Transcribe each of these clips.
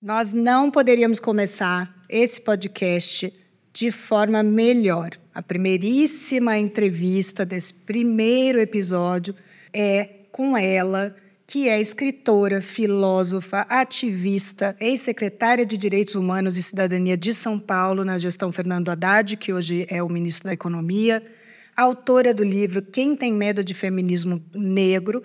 Nós não poderíamos começar esse podcast de forma melhor. A primeiríssima entrevista desse primeiro episódio é com ela, que é escritora, filósofa, ativista, ex-secretária de Direitos Humanos e Cidadania de São Paulo na gestão Fernando Haddad, que hoje é o ministro da Economia, autora do livro Quem tem medo de feminismo negro,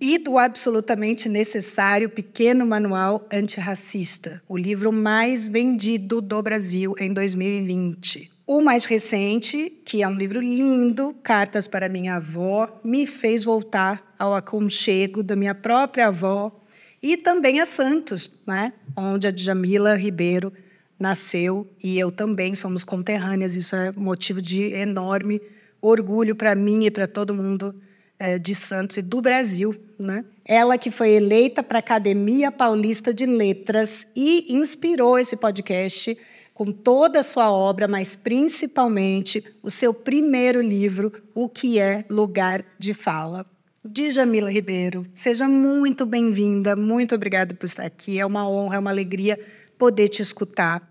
e do absolutamente necessário Pequeno Manual Antirracista, o livro mais vendido do Brasil em 2020. O mais recente, que é um livro lindo, Cartas para Minha Avó, me fez voltar ao aconchego da minha própria avó e também a Santos, né? onde a Djamila Ribeiro nasceu e eu também somos conterrâneas. Isso é motivo de enorme orgulho para mim e para todo mundo de Santos e do Brasil. Né? Ela que foi eleita para a Academia Paulista de Letras e inspirou esse podcast com toda a sua obra, mas principalmente o seu primeiro livro, O que é Lugar de Fala. Djamila Ribeiro, seja muito bem-vinda, muito obrigada por estar aqui. É uma honra, é uma alegria poder te escutar.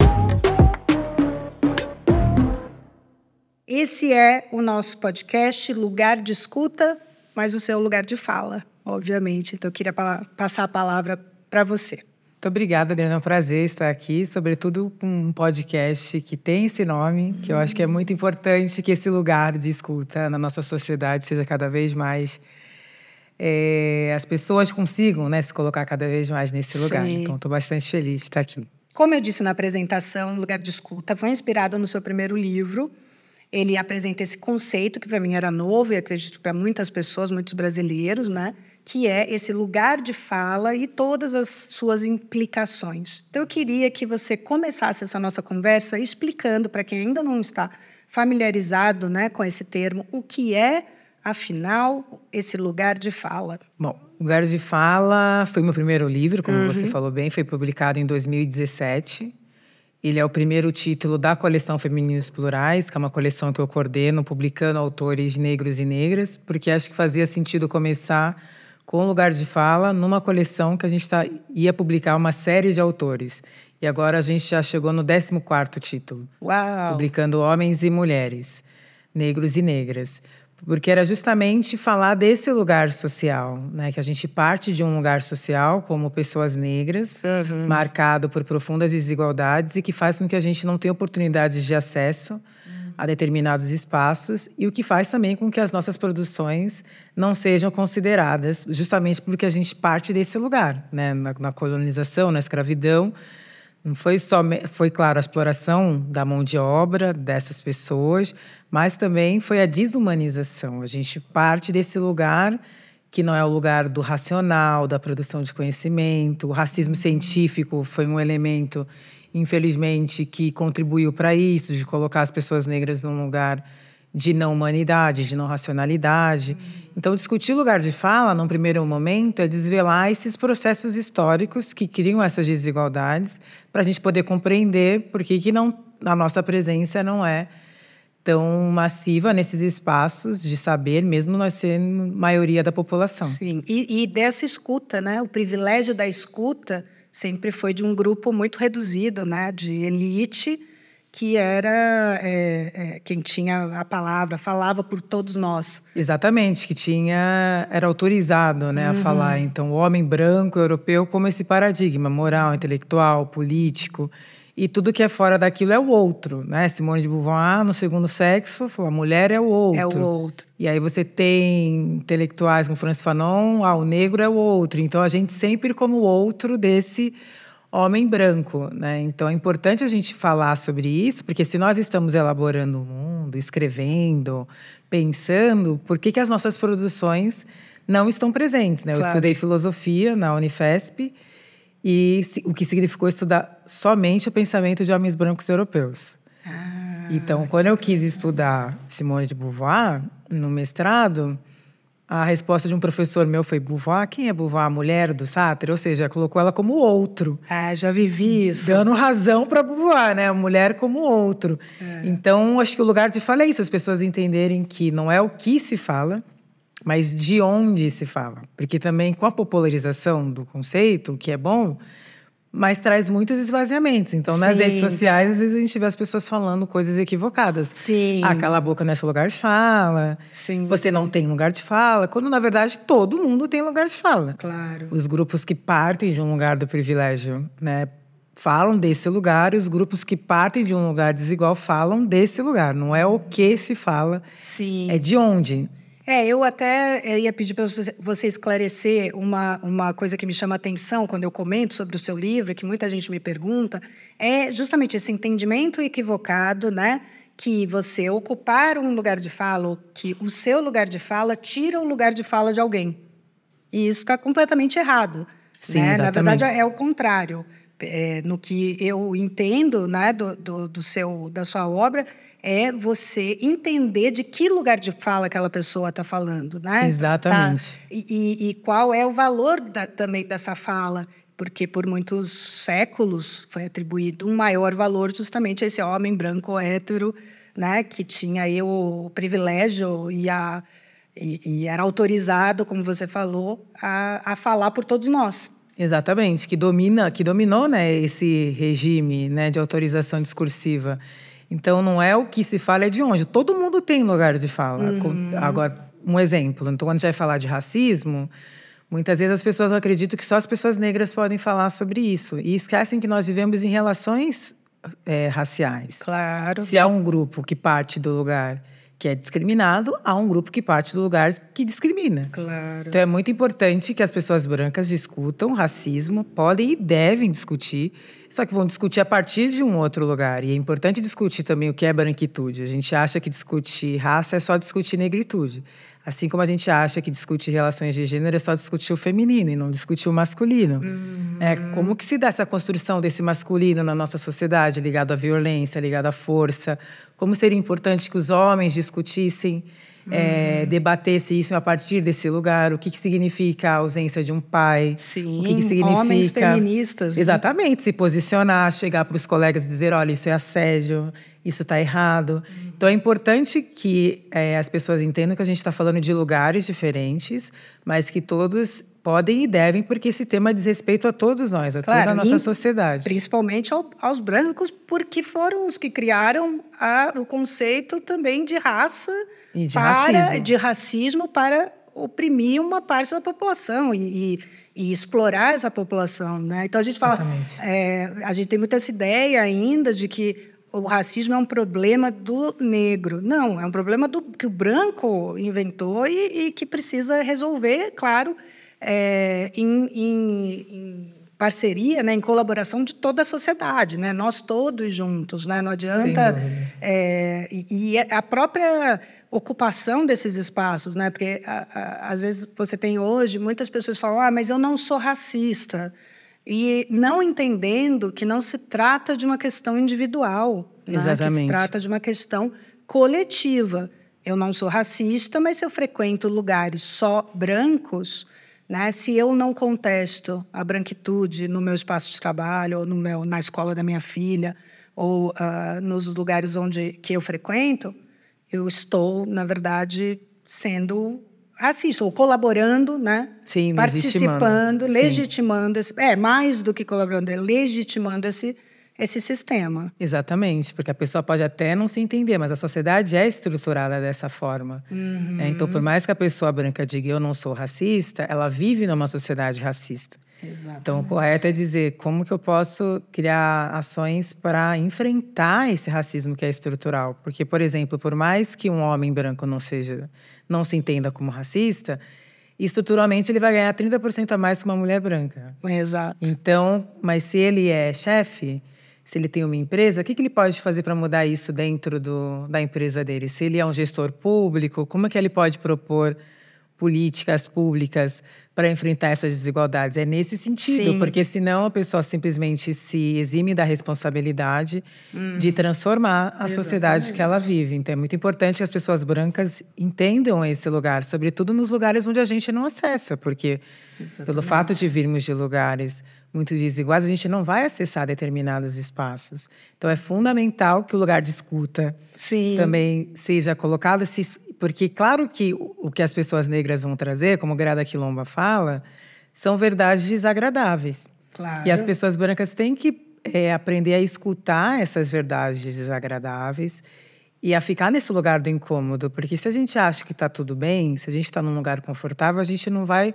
Esse é o nosso podcast Lugar de Escuta mas o seu lugar de fala, obviamente. Então, eu queria passar a palavra para você. Muito obrigada, Adriana. É um prazer estar aqui, sobretudo com um podcast que tem esse nome, que eu acho que é muito importante que esse lugar de escuta na nossa sociedade seja cada vez mais. É, as pessoas consigam né, se colocar cada vez mais nesse lugar. Sim. Então, estou bastante feliz de estar aqui. Como eu disse na apresentação, Lugar de Escuta foi inspirado no seu primeiro livro, ele apresenta esse conceito que para mim era novo e acredito para muitas pessoas, muitos brasileiros, né? que é esse lugar de fala e todas as suas implicações. Então, eu queria que você começasse essa nossa conversa explicando para quem ainda não está familiarizado né, com esse termo, o que é, afinal, esse lugar de fala. Bom, Lugar de Fala foi meu primeiro livro, como uhum. você falou bem, foi publicado em 2017. Ele é o primeiro título da coleção Femininos Plurais, que é uma coleção que eu coordeno, publicando autores negros e negras, porque acho que fazia sentido começar com lugar de fala numa coleção que a gente tá, ia publicar uma série de autores. E agora a gente já chegou no 14º título. Uau! Publicando homens e mulheres, negros e negras porque era justamente falar desse lugar social, né? Que a gente parte de um lugar social como pessoas negras, uhum. marcado por profundas desigualdades e que faz com que a gente não tenha oportunidades de acesso uhum. a determinados espaços e o que faz também com que as nossas produções não sejam consideradas, justamente porque a gente parte desse lugar, né? Na, na colonização, na escravidão. Não foi só, foi claro, a exploração da mão de obra dessas pessoas, mas também foi a desumanização. A gente parte desse lugar que não é o lugar do racional, da produção de conhecimento. O racismo científico foi um elemento, infelizmente, que contribuiu para isso, de colocar as pessoas negras num lugar de não humanidade, de não racionalidade. Então, discutir lugar de fala, num primeiro momento, é desvelar esses processos históricos que criam essas desigualdades, para a gente poder compreender por que, que não, a nossa presença não é tão massiva nesses espaços de saber, mesmo nós sendo maioria da população. Sim, e, e, dessa escuta, né? O privilégio da escuta sempre foi de um grupo muito reduzido, né? De elite que era é, é, quem tinha a palavra, falava por todos nós. Exatamente, que tinha era autorizado, né, uhum. a falar. Então, o homem branco europeu como esse paradigma moral, intelectual, político e tudo que é fora daquilo é o outro, né? Simone de Beauvoir, no segundo sexo, falou, a mulher é o outro. É o outro. E aí você tem intelectuais como Francis Fanon, ah, o negro é o outro. Então a gente sempre como o outro desse homem branco, né? Então é importante a gente falar sobre isso, porque se nós estamos elaborando o mundo, escrevendo, pensando, por que, que as nossas produções não estão presentes, né? Claro. Eu estudei filosofia na Unifesp, e o que significou estudar somente o pensamento de homens brancos europeus. Ah, então, quando eu quis estudar Simone de Beauvoir no mestrado, a resposta de um professor meu foi Beauvoir, quem é Beauvoir? A mulher do Sartre? Ou seja, colocou ela como outro. Ah, já vivi isso. Dando razão para Beauvoir, né? A mulher como outro. É. Então, acho que o lugar de fala é isso, as pessoas entenderem que não é o que se fala, mas de onde se fala. Porque também com a popularização do conceito, o que é bom, mas traz muitos esvaziamentos. Então, Sim. nas redes sociais, às vezes a gente vê as pessoas falando coisas equivocadas. Sim. Ah, cala a boca nesse lugar de fala. Sim. Você não tem lugar de fala. Quando, na verdade, todo mundo tem lugar de fala. Claro. Os grupos que partem de um lugar do privilégio, né? Falam desse lugar, e os grupos que partem de um lugar desigual falam desse lugar. Não é o que se fala, Sim. é de onde. É, eu até ia pedir para você esclarecer uma, uma coisa que me chama atenção quando eu comento sobre o seu livro, que muita gente me pergunta, é justamente esse entendimento equivocado, né? Que você ocupar um lugar de fala, que o seu lugar de fala tira o lugar de fala de alguém. E isso está completamente errado. Sim, né? Na verdade, é o contrário. É, no que eu entendo né, do, do, do seu, da sua obra, é você entender de que lugar de fala aquela pessoa está falando, né? Exatamente. Tá? E, e, qual é o valor da, também dessa fala, porque por muitos séculos foi atribuído um maior valor justamente a esse homem branco hétero, né? Que tinha aí o privilégio e a e, e era autorizado, como você falou, a, a falar por todos nós. Exatamente, que domina, que dominou, né, esse regime, né, de autorização discursiva. Então, não é o que se fala, é de onde. Todo mundo tem lugar de fala. Uhum. Agora, um exemplo. Então, quando a gente vai falar de racismo, muitas vezes as pessoas acreditam que só as pessoas negras podem falar sobre isso. E esquecem que nós vivemos em relações é, raciais. Claro. Se há um grupo que parte do lugar que é discriminado, há um grupo que parte do lugar que discrimina. Claro. Então é muito importante que as pessoas brancas discutam racismo, podem e devem discutir, só que vão discutir a partir de um outro lugar. E é importante discutir também o que é branquitude. A gente acha que discutir raça é só discutir negritude. Assim como a gente acha que discutir relações de gênero é só discutir o feminino e não discutir o masculino. Uhum. É, como que se dá essa construção desse masculino na nossa sociedade, ligado à violência, ligado à força? Como seria importante que os homens discutissem, uhum. é, debatessem isso a partir desse lugar? O que, que significa a ausência de um pai? Sim, o que, que significa... homens feministas. Né? Exatamente, se posicionar, chegar para os colegas e dizer, olha, isso é assédio, isso está errado. Então é importante que é, as pessoas entendam que a gente está falando de lugares diferentes, mas que todos podem e devem, porque esse tema diz respeito a todos nós, a claro, toda a nossa sociedade. Principalmente ao, aos brancos, porque foram os que criaram a, o conceito também de raça e de para, racismo. de racismo para oprimir uma parte da população e, e, e explorar essa população, né? Então a gente fala, é, a gente tem muita essa ideia ainda de que o racismo é um problema do negro. Não, é um problema do, que o branco inventou e, e que precisa resolver, claro, é, em, em, em, parceria, né, em colaboração de toda a sociedade, né? nós todos juntos. Né? Não adianta. É, e, e, a própria ocupação desses espaços, né? porque a, a, às vezes você tem hoje, muitas pessoas falam, ah, mas eu não sou racista e não entendendo que não se trata de uma questão individual, né? que se trata de uma questão coletiva. Eu não sou racista, mas se eu frequento lugares só brancos, né? se eu não contesto a branquitude no meu espaço de trabalho, ou no meu, na escola da minha filha, ou uh, nos lugares onde que eu frequento, eu estou, na verdade, sendo ou colaborando, né? Sim, participando, legitimando, legitimando esse, é mais do que colaborando, é legitimando esse esse sistema. Exatamente, porque a pessoa pode até não se entender, mas a sociedade é estruturada dessa forma. Uhum. É, então, por mais que a pessoa branca diga eu não sou racista, ela vive numa sociedade racista. Exatamente. Então, o correto é dizer como que eu posso criar ações para enfrentar esse racismo que é estrutural. Porque, por exemplo, por mais que um homem branco não seja não se entenda como racista, estruturalmente ele vai ganhar 30% a mais que uma mulher branca. Exato. Então, mas se ele é chefe, se ele tem uma empresa, o que, que ele pode fazer para mudar isso dentro do, da empresa dele? Se ele é um gestor público, como é que ele pode propor políticas públicas para enfrentar essas desigualdades. É nesse sentido, Sim. porque senão a pessoa simplesmente se exime da responsabilidade hum. de transformar a Exatamente. sociedade que ela vive. Então é muito importante que as pessoas brancas entendam esse lugar, sobretudo nos lugares onde a gente não acessa, porque Exatamente. pelo fato de virmos de lugares muito desiguais, a gente não vai acessar determinados espaços. Então é fundamental que o lugar de escuta Sim. também seja colocado, se porque, claro que o que as pessoas negras vão trazer, como Grada Quilomba fala, são verdades desagradáveis. Claro. E as pessoas brancas têm que é, aprender a escutar essas verdades desagradáveis e a ficar nesse lugar do incômodo, porque se a gente acha que está tudo bem, se a gente está num lugar confortável, a gente não vai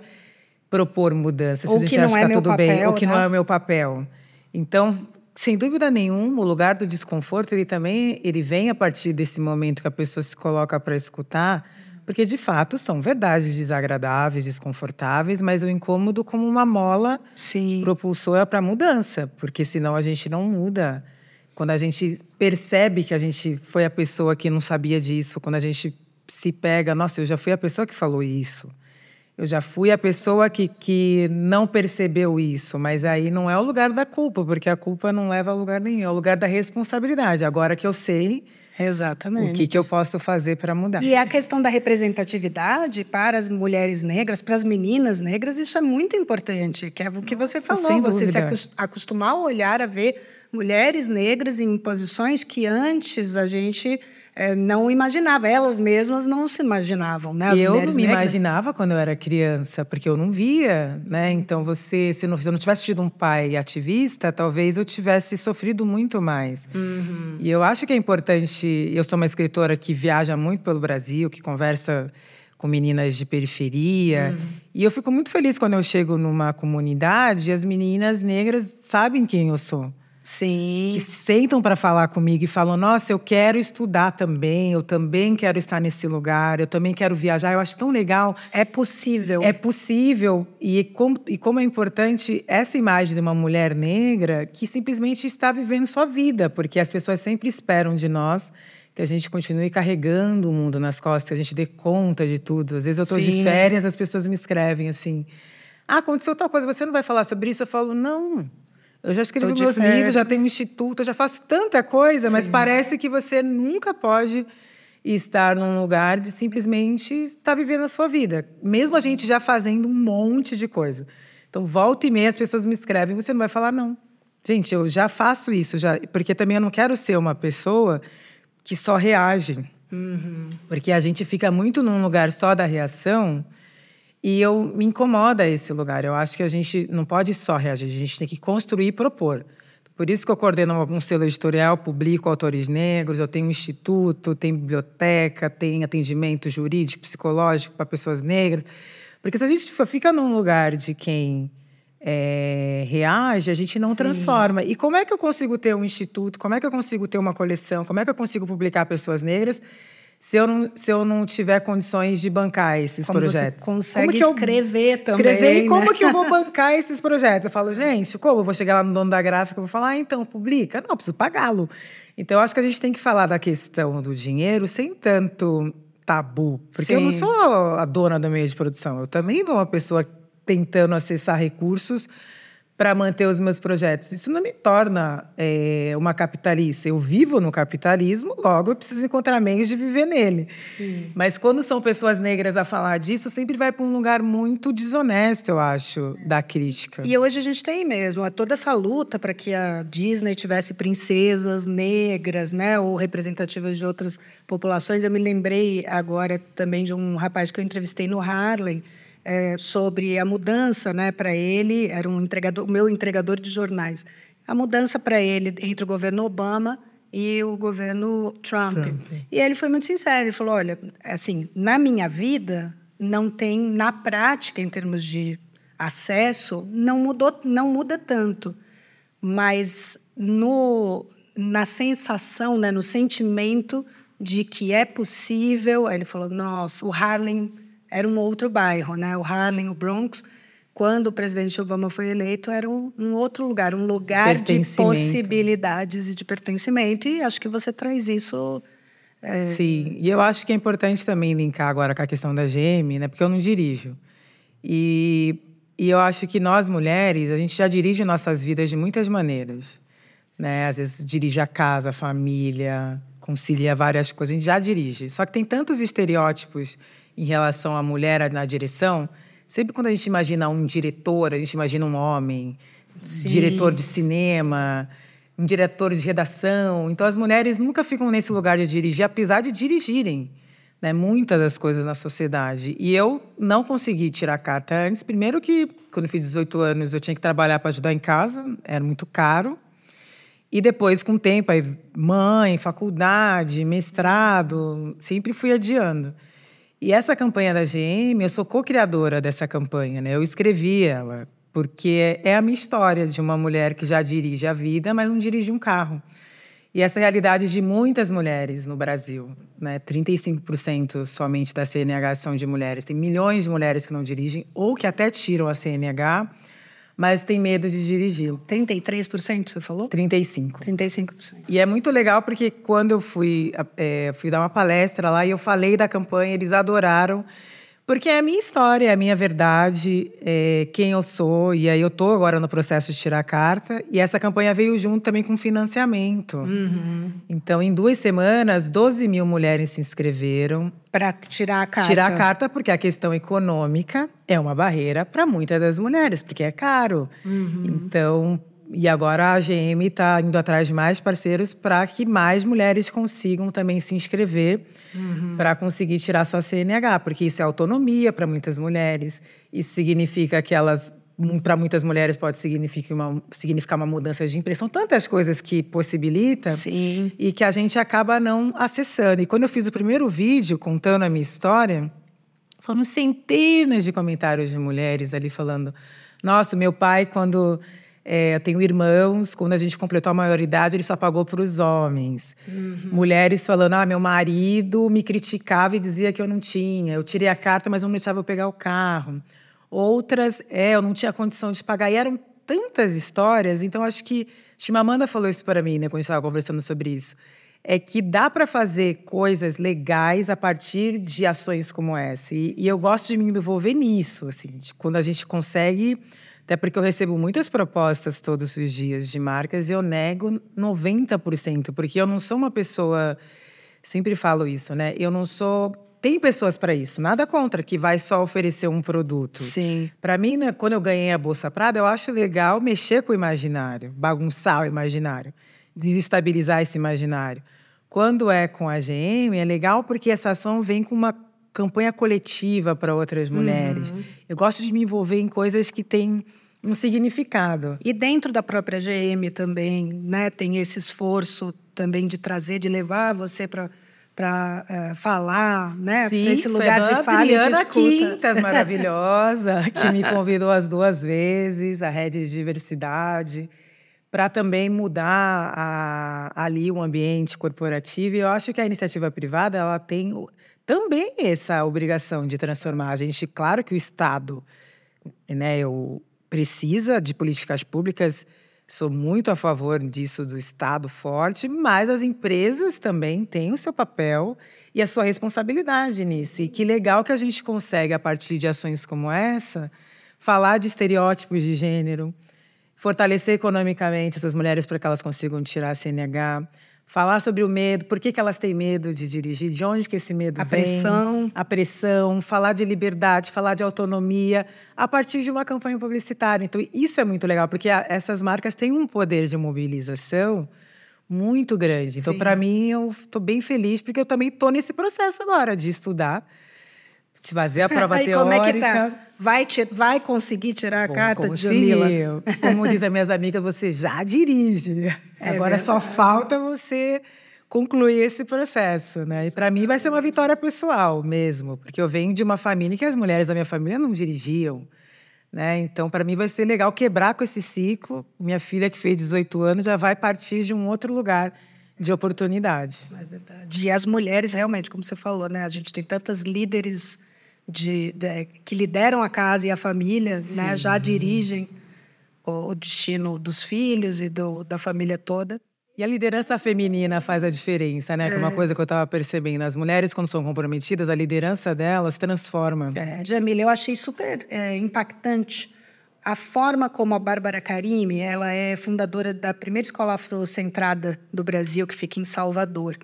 propor mudança. Se a gente não acha é que está meu tudo bem, papel, ou que não né? é o meu papel. Então, sem dúvida nenhuma, o lugar do desconforto ele também ele vem a partir desse momento que a pessoa se coloca para escutar, porque de fato são verdades desagradáveis, desconfortáveis, mas o incômodo como uma mola Sim. propulsora para mudança, porque senão a gente não muda. Quando a gente percebe que a gente foi a pessoa que não sabia disso, quando a gente se pega, nossa, eu já fui a pessoa que falou isso. Eu já fui a pessoa que, que não percebeu isso, mas aí não é o lugar da culpa, porque a culpa não leva a lugar nenhum, é o lugar da responsabilidade. Agora que eu sei Exatamente. o que, que eu posso fazer para mudar. E a questão da representatividade para as mulheres negras, para as meninas negras, isso é muito importante, que é o que você Nossa, falou, sem você se dúvida. acos- acostumar a olhar, a ver mulheres negras em posições que antes a gente eh, não imaginava, elas mesmas não se imaginavam, né? As eu não me negras. imaginava quando eu era criança, porque eu não via, né? Então você, se, não, se eu não tivesse tido um pai ativista, talvez eu tivesse sofrido muito mais. Uhum. E eu acho que é importante. Eu sou uma escritora que viaja muito pelo Brasil, que conversa com meninas de periferia. Uhum. E eu fico muito feliz quando eu chego numa comunidade e as meninas negras sabem quem eu sou Sim. que sentam para falar comigo e falam: Nossa, eu quero estudar também, eu também quero estar nesse lugar, eu também quero viajar. Eu acho tão legal. É possível. É possível. E como, e como é importante essa imagem de uma mulher negra que simplesmente está vivendo sua vida, porque as pessoas sempre esperam de nós que a gente continue carregando o mundo nas costas, que a gente dê conta de tudo. Às vezes eu estou de férias, as pessoas me escrevem assim: Ah, aconteceu tal coisa, você não vai falar sobre isso? Eu falo: Não. Eu já escrevi meus férias. livros, já tenho um instituto, eu já faço tanta coisa, mas parece que você nunca pode estar num lugar de simplesmente estar vivendo a sua vida, mesmo a gente já fazendo um monte de coisa. Então, volta e meia as pessoas me escrevem, você não vai falar não. Gente, eu já faço isso, já, porque também eu não quero ser uma pessoa que só reage. Porque a gente fica muito num lugar só da reação e eu me incomoda esse lugar. Eu acho que a gente não pode só reagir, a gente tem que construir e propor. Por isso que eu coordeno um selo editorial, publico autores negros, eu tenho um instituto, tenho biblioteca, tenho atendimento jurídico, psicológico para pessoas negras. Porque se a gente fica num lugar de quem é, reage, a gente não Sim. transforma. E como é que eu consigo ter um instituto? Como é que eu consigo ter uma coleção? Como é que eu consigo publicar pessoas negras se eu não, se eu não tiver condições de bancar esses Como projetos? você consegue Como que eu- escrever também. Escrever e como né? que eu vou bancar esses projetos? Eu falo, gente, como? Eu vou chegar lá no dono da gráfica e vou falar, ah, então, publica? Não, preciso pagá-lo. Então, eu acho que a gente tem que falar da questão do dinheiro sem tanto tabu. Porque eu não Sim. sou a dona do meio de produção. Eu também sou uma pessoa tentando acessar recursos para manter os meus projetos. Isso não me torna é, uma capitalista. Eu vivo no capitalismo, logo eu preciso encontrar meios de viver nele. Sim. Mas quando são pessoas negras a falar disso, sempre vai para um lugar muito desonesto, eu acho, da crítica. E hoje a gente tem mesmo toda essa luta para que a Disney tivesse princesas negras, né, ou representativas de outras populações. Eu me lembrei agora também de um rapaz que eu entrevistei no Harlem é, sobre a mudança, né, para ele era um entregador, o meu entregador de jornais. A mudança para ele entre o governo Obama e o governo Trump. Trump. E ele foi muito sincero, ele falou: "Olha, assim, na minha vida não tem na prática em termos de acesso, não mudou, não muda tanto, mas no na sensação, né, no sentimento de que é possível, aí ele falou: "Nossa, o Harlem era um outro bairro, né? O Harlem, o Bronx, quando o presidente Obama foi eleito, era um, um outro lugar, um lugar de possibilidades e de pertencimento. E acho que você traz isso. é, Sim, e eu acho que é importante também linkar agora com a questão da GM, né? Porque eu não dirijo. E, e eu acho que nós mulheres, a gente já dirige nossas vidas de muitas maneiras, né? Às vezes dirige a casa, a família, concilia várias coisas, a gente já dirige. Só que tem tantos estereótipos em relação à mulher na direção. Sempre quando a gente imagina um diretor, a gente imagina um homem, Sim. diretor de cinema, um diretor de redação. Então as mulheres nunca ficam nesse lugar de dirigir, apesar de dirigirem. né, muitas das coisas na sociedade. E eu não consegui tirar carta antes. Primeiro que, quando eu fiz 18 anos, eu tinha que trabalhar para ajudar em casa, era muito caro. E depois, com o tempo, aí, mãe, faculdade, mestrado, sempre fui adiando. E essa campanha da GM, eu sou co-criadora dessa campanha, né? Eu escrevi ela, porque é a minha história de uma mulher que já dirige a vida, mas não dirige um carro. E essa realidade de muitas mulheres no Brasil. Né? 35% somente da CNH são de mulheres. Tem milhões de mulheres que não dirigem ou que até tiram a CNH, mas tem medo de dirigir. 33% você falou? 35%. 35%. E é muito legal porque quando eu fui, é, fui dar uma palestra lá e eu falei da campanha, eles adoraram. Porque é a minha história, é a minha verdade, é quem eu sou. E aí eu estou agora no processo de tirar a carta. E essa campanha veio junto também com financiamento. Uhum. Então, em duas semanas, 12 mil mulheres se inscreveram. Para tirar a carta. Tirar a carta, porque a questão econômica é uma barreira para muitas das mulheres, porque é caro. Uhum. Então, e agora a AGM está indo atrás de mais parceiros para que mais mulheres consigam também se inscrever uhum. para conseguir tirar sua CNH, porque isso é autonomia para muitas mulheres. Isso significa que elas, para muitas mulheres, pode significar uma, significar uma mudança de impressão, tantas coisas que possibilita Sim. e que a gente acaba não acessando. E quando eu fiz o primeiro vídeo contando a minha história, foram centenas de comentários de mulheres ali falando: Nossa, meu pai, quando é, eu tenho irmãos, quando a gente completou a maioridade, ele só pagou para os homens. Uhum. Mulheres falando: ah, meu marido me criticava e dizia que eu não tinha. Eu tirei a carta, mas não deixava eu pegar o carro. Outras, é, eu não tinha condição de pagar. E eram tantas histórias. Então, acho que Chimamanda falou isso para mim, né, quando a gente estava conversando sobre isso. É que dá para fazer coisas legais a partir de ações como essa. E, e eu gosto de me envolver nisso, assim, quando a gente consegue até porque eu recebo muitas propostas todos os dias de marcas e eu nego 90%, porque eu não sou uma pessoa. Sempre falo isso, né? Eu não sou. Tem pessoas para isso, nada contra, que vai só oferecer um produto. Sim. Para mim, né, quando eu ganhei a Bolsa Prada, eu acho legal mexer com o imaginário, bagunçar o imaginário, desestabilizar esse imaginário. Quando é com a GM, é legal porque essa ação vem com uma campanha coletiva para outras mulheres. Uhum. Eu gosto de me envolver em coisas que têm um significado. E dentro da própria GM também, né, tem esse esforço também de trazer, de levar você para para uh, eh, falar, né? Sim, esse lugar de fala Adriana e de escuta. Quintas, maravilhosa, que me convidou as duas vezes, a rede de diversidade, para também mudar a, ali o ambiente corporativo. E eu acho que a iniciativa privada ela tem também essa obrigação de transformar. A gente, claro que o Estado, né, eu precisa de políticas públicas, sou muito a favor disso do Estado forte, mas as empresas também têm o seu papel e a sua responsabilidade nisso. E que legal que a gente consegue, a partir de ações como essa, falar de estereótipos de gênero, fortalecer economicamente essas mulheres para que elas consigam tirar a CNH, falar sobre o medo, por que, que elas têm medo de dirigir, de onde que esse medo a vem. Pressão. A pressão. Falar de liberdade, falar de autonomia, a partir de uma campanha publicitária. Então, isso é muito legal, porque a, essas marcas têm um poder de mobilização muito grande. Então, para mim, eu estou bem feliz, porque eu também estou nesse processo agora de estudar de fazer a prova Aí, teórica. Como é que tá? Vai, te, vai conseguir tirar a Bom, carta de? Jamila? Como dizem minhas amigas, você já dirige. É Agora verdade. só falta você concluir esse processo, né? E para mim vai ser uma vitória pessoal mesmo, porque eu venho de uma família que as mulheres da minha família não dirigiam, né? Então para mim vai ser legal quebrar com esse ciclo. Minha filha que fez 18 anos já vai partir de um outro lugar de oportunidade. É verdade. E as mulheres realmente, como você falou, né? A gente tem tantas líderes de, de, que lideram a casa e a família, né, já dirigem o, o, destino dos filhos e do, da família toda. E a liderança feminina faz a diferença, né? Que é uma coisa que eu estava percebendo. As mulheres, quando são comprometidas, a liderança delas transforma. É, Jamila, eu achei super é, impactante a forma como a Bárbara Karime, ela é fundadora da primeira escola afrocentrada do Brasil, que fica em Salvador.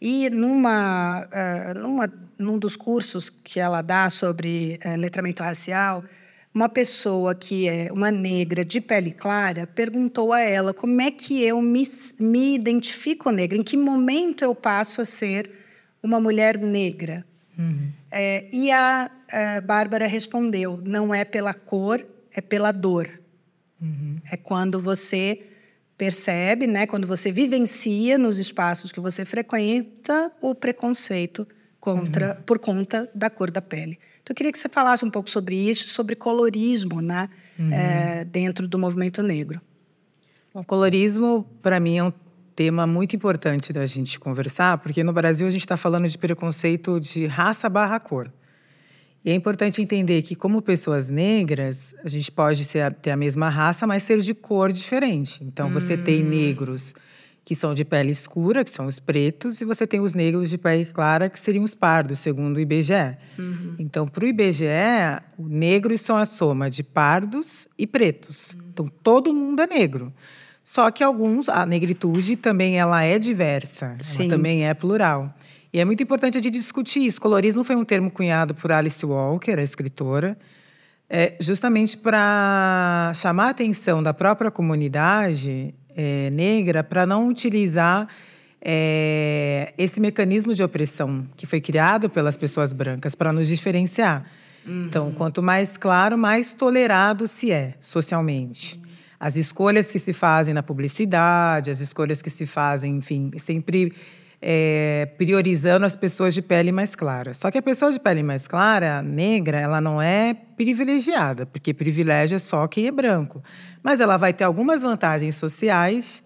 E numa, uh, numa, num dos cursos que ela dá sobre uh, letramento racial, uma pessoa que é uma negra de pele clara perguntou a ela como é que eu me, me identifico negra, em que momento eu passo a ser uma mulher negra. Uhum. É, e a, a Bárbara respondeu: não é pela cor, é pela dor. Uhum. É quando você percebe, né, quando você vivencia nos espaços que você frequenta o preconceito contra uhum. por conta da cor da pele. Então, eu queria que você falasse um pouco sobre isso, sobre colorismo, né, uhum. é, dentro do movimento negro. O colorismo, para mim, é um tema muito importante da gente conversar, porque no Brasil a gente está falando de preconceito de raça barra cor. E é importante entender que, como pessoas negras, a gente pode ser, ter a mesma raça, mas ser de cor diferente. Então, você hum. tem negros que são de pele escura, que são os pretos, e você tem os negros de pele clara, que seriam os pardos, segundo o IBGE. Uhum. Então, para o IBGE, negros são a soma de pardos e pretos. Uhum. Então, todo mundo é negro. Só que alguns, a negritude também ela é diversa, Sim. ela também é plural. E é muito importante a gente discutir isso. Colorismo foi um termo cunhado por Alice Walker, a escritora, é, justamente para chamar a atenção da própria comunidade é, negra para não utilizar é, esse mecanismo de opressão que foi criado pelas pessoas brancas para nos diferenciar. Uhum. Então, quanto mais claro, mais tolerado se é socialmente. As escolhas que se fazem na publicidade, as escolhas que se fazem, enfim, sempre é, priorizando as pessoas de pele mais clara. Só que a pessoa de pele mais clara, negra, ela não é privilegiada, porque privilégio é só quem é branco. Mas ela vai ter algumas vantagens sociais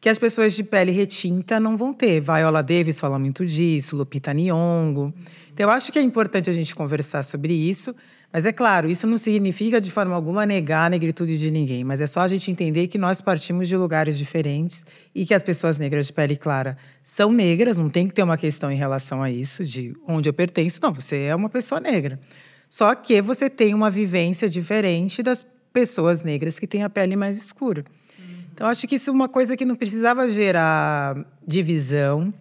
que as pessoas de pele retinta não vão ter. Viola Davis fala muito disso, Lupita Nyong'o. Então, eu acho que é importante a gente conversar sobre isso, mas é claro, isso não significa de forma alguma negar a negritude de ninguém, mas é só a gente entender que nós partimos de lugares diferentes e que as pessoas negras de pele clara são negras, não tem que ter uma questão em relação a isso, de onde eu pertenço. Não, você é uma pessoa negra. Só que você tem uma vivência diferente das pessoas negras que têm a pele mais escura. Então, acho que isso é uma coisa que não precisava gerar divisão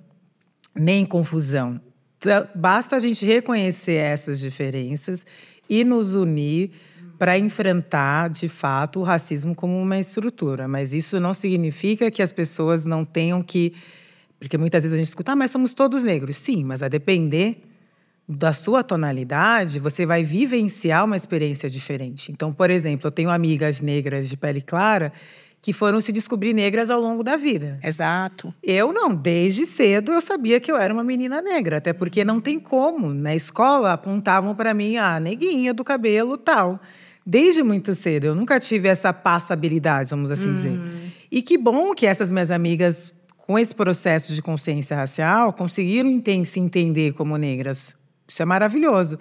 nem confusão. Basta a gente reconhecer essas diferenças e nos unir para enfrentar, de fato, o racismo como uma estrutura. Mas isso não significa que as pessoas não tenham que. Porque muitas vezes a gente escuta, ah, mas somos todos negros. Sim, mas a depender da sua tonalidade, você vai vivenciar uma experiência diferente. Então, por exemplo, eu tenho amigas negras de pele clara que foram se descobrir negras ao longo da vida. Exato. Eu não, desde cedo eu sabia que eu era uma menina negra, até porque não tem como. Na escola apontavam para mim a ah, neguinha do cabelo tal. Desde muito cedo, eu nunca tive essa passabilidade, vamos assim hum. dizer. E que bom que essas minhas amigas, com esse processo de consciência racial, conseguiram se entender como negras. Isso é maravilhoso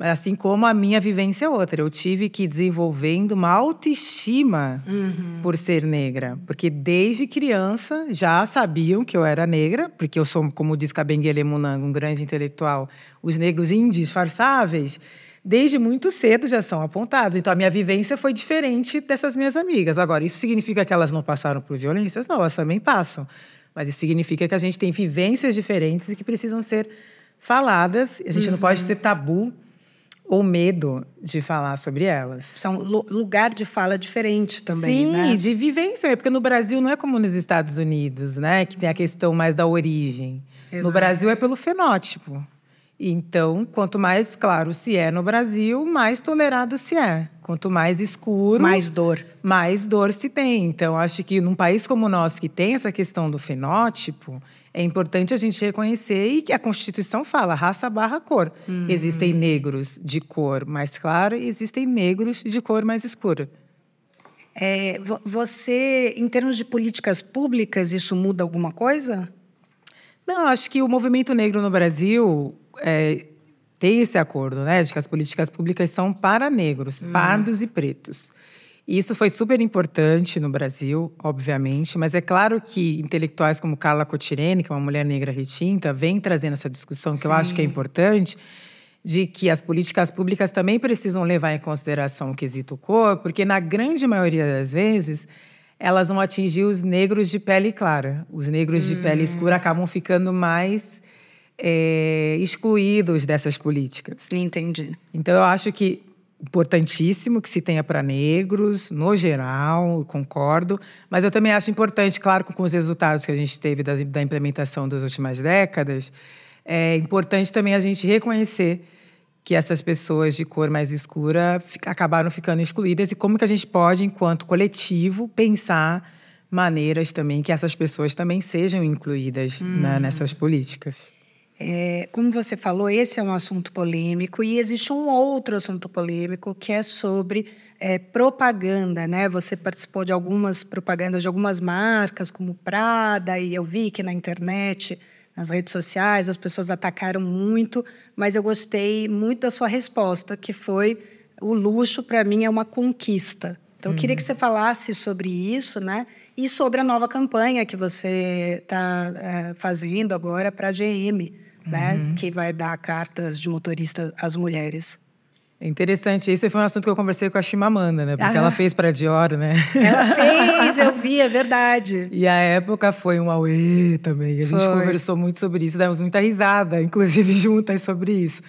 assim como a minha vivência é outra. Eu tive que ir desenvolvendo uma autoestima uhum. por ser negra. Porque desde criança já sabiam que eu era negra, porque eu sou, como diz Kabengele Munanga, um grande intelectual, os negros indisfarçáveis, desde muito cedo já são apontados. Então a minha vivência foi diferente dessas minhas amigas. Agora, isso significa que elas não passaram por violências? Não, elas também passam. Mas isso significa que a gente tem vivências diferentes e que precisam ser faladas. A gente uhum. não pode ter tabu ou medo de falar sobre elas. São lugar de fala diferente também, Sim, né? de vivência, porque no Brasil não é como nos Estados Unidos, né, que tem a questão mais da origem. Exato. No Brasil é pelo fenótipo. Então, quanto mais claro se é no Brasil, mais tolerado se é. Quanto mais escuro, mais dor. Mais dor se tem. Então, acho que num país como o nosso, que tem essa questão do fenótipo, é importante a gente reconhecer e que a Constituição fala raça barra cor. Uhum. Existem negros de cor mais clara e existem negros de cor mais escura. É, você, em termos de políticas públicas, isso muda alguma coisa? Não, acho que o movimento negro no Brasil é, tem esse acordo, né, de que as políticas públicas são para negros, uhum. pardos e pretos. E isso foi super importante no Brasil, obviamente, mas é claro que intelectuais como Carla Cotirene, que é uma mulher negra retinta, vem trazendo essa discussão que Sim. eu acho que é importante, de que as políticas públicas também precisam levar em consideração o quesito cor, porque na grande maioria das vezes elas vão atingir os negros de pele clara. Os negros hum. de pele hum. escura acabam ficando mais é, excluídos dessas políticas. Entendi. Então eu acho que importantíssimo que se tenha para negros, no geral, concordo, mas eu também acho importante, claro, com os resultados que a gente teve das, da implementação das últimas décadas, é importante também a gente reconhecer que essas pessoas de cor mais escura acabaram ficando excluídas e como que a gente pode, enquanto coletivo, pensar maneiras também que essas pessoas também sejam incluídas hum. né, nessas políticas. É, como você falou, esse é um assunto polêmico e existe um outro assunto polêmico que é sobre é, propaganda, né? Você participou de algumas propagandas de algumas marcas, como Prada, e eu vi que na internet nas redes sociais, as pessoas atacaram muito, mas eu gostei muito da sua resposta, que foi o luxo para mim é uma conquista. Então, eu queria que uhum. você falasse sobre isso, né? E sobre a nova campanha que você está é, fazendo agora para a GM, né? uhum. né? Que vai dar cartas de motorista às mulheres. É interessante. Esse foi um assunto que eu conversei com a Chimamanda, né? Porque ah. ela fez para Dior, né? Ela fez, eu vi, é verdade. E a época foi um auê também. A gente foi. conversou muito sobre isso, demos muita risada, inclusive juntas sobre isso.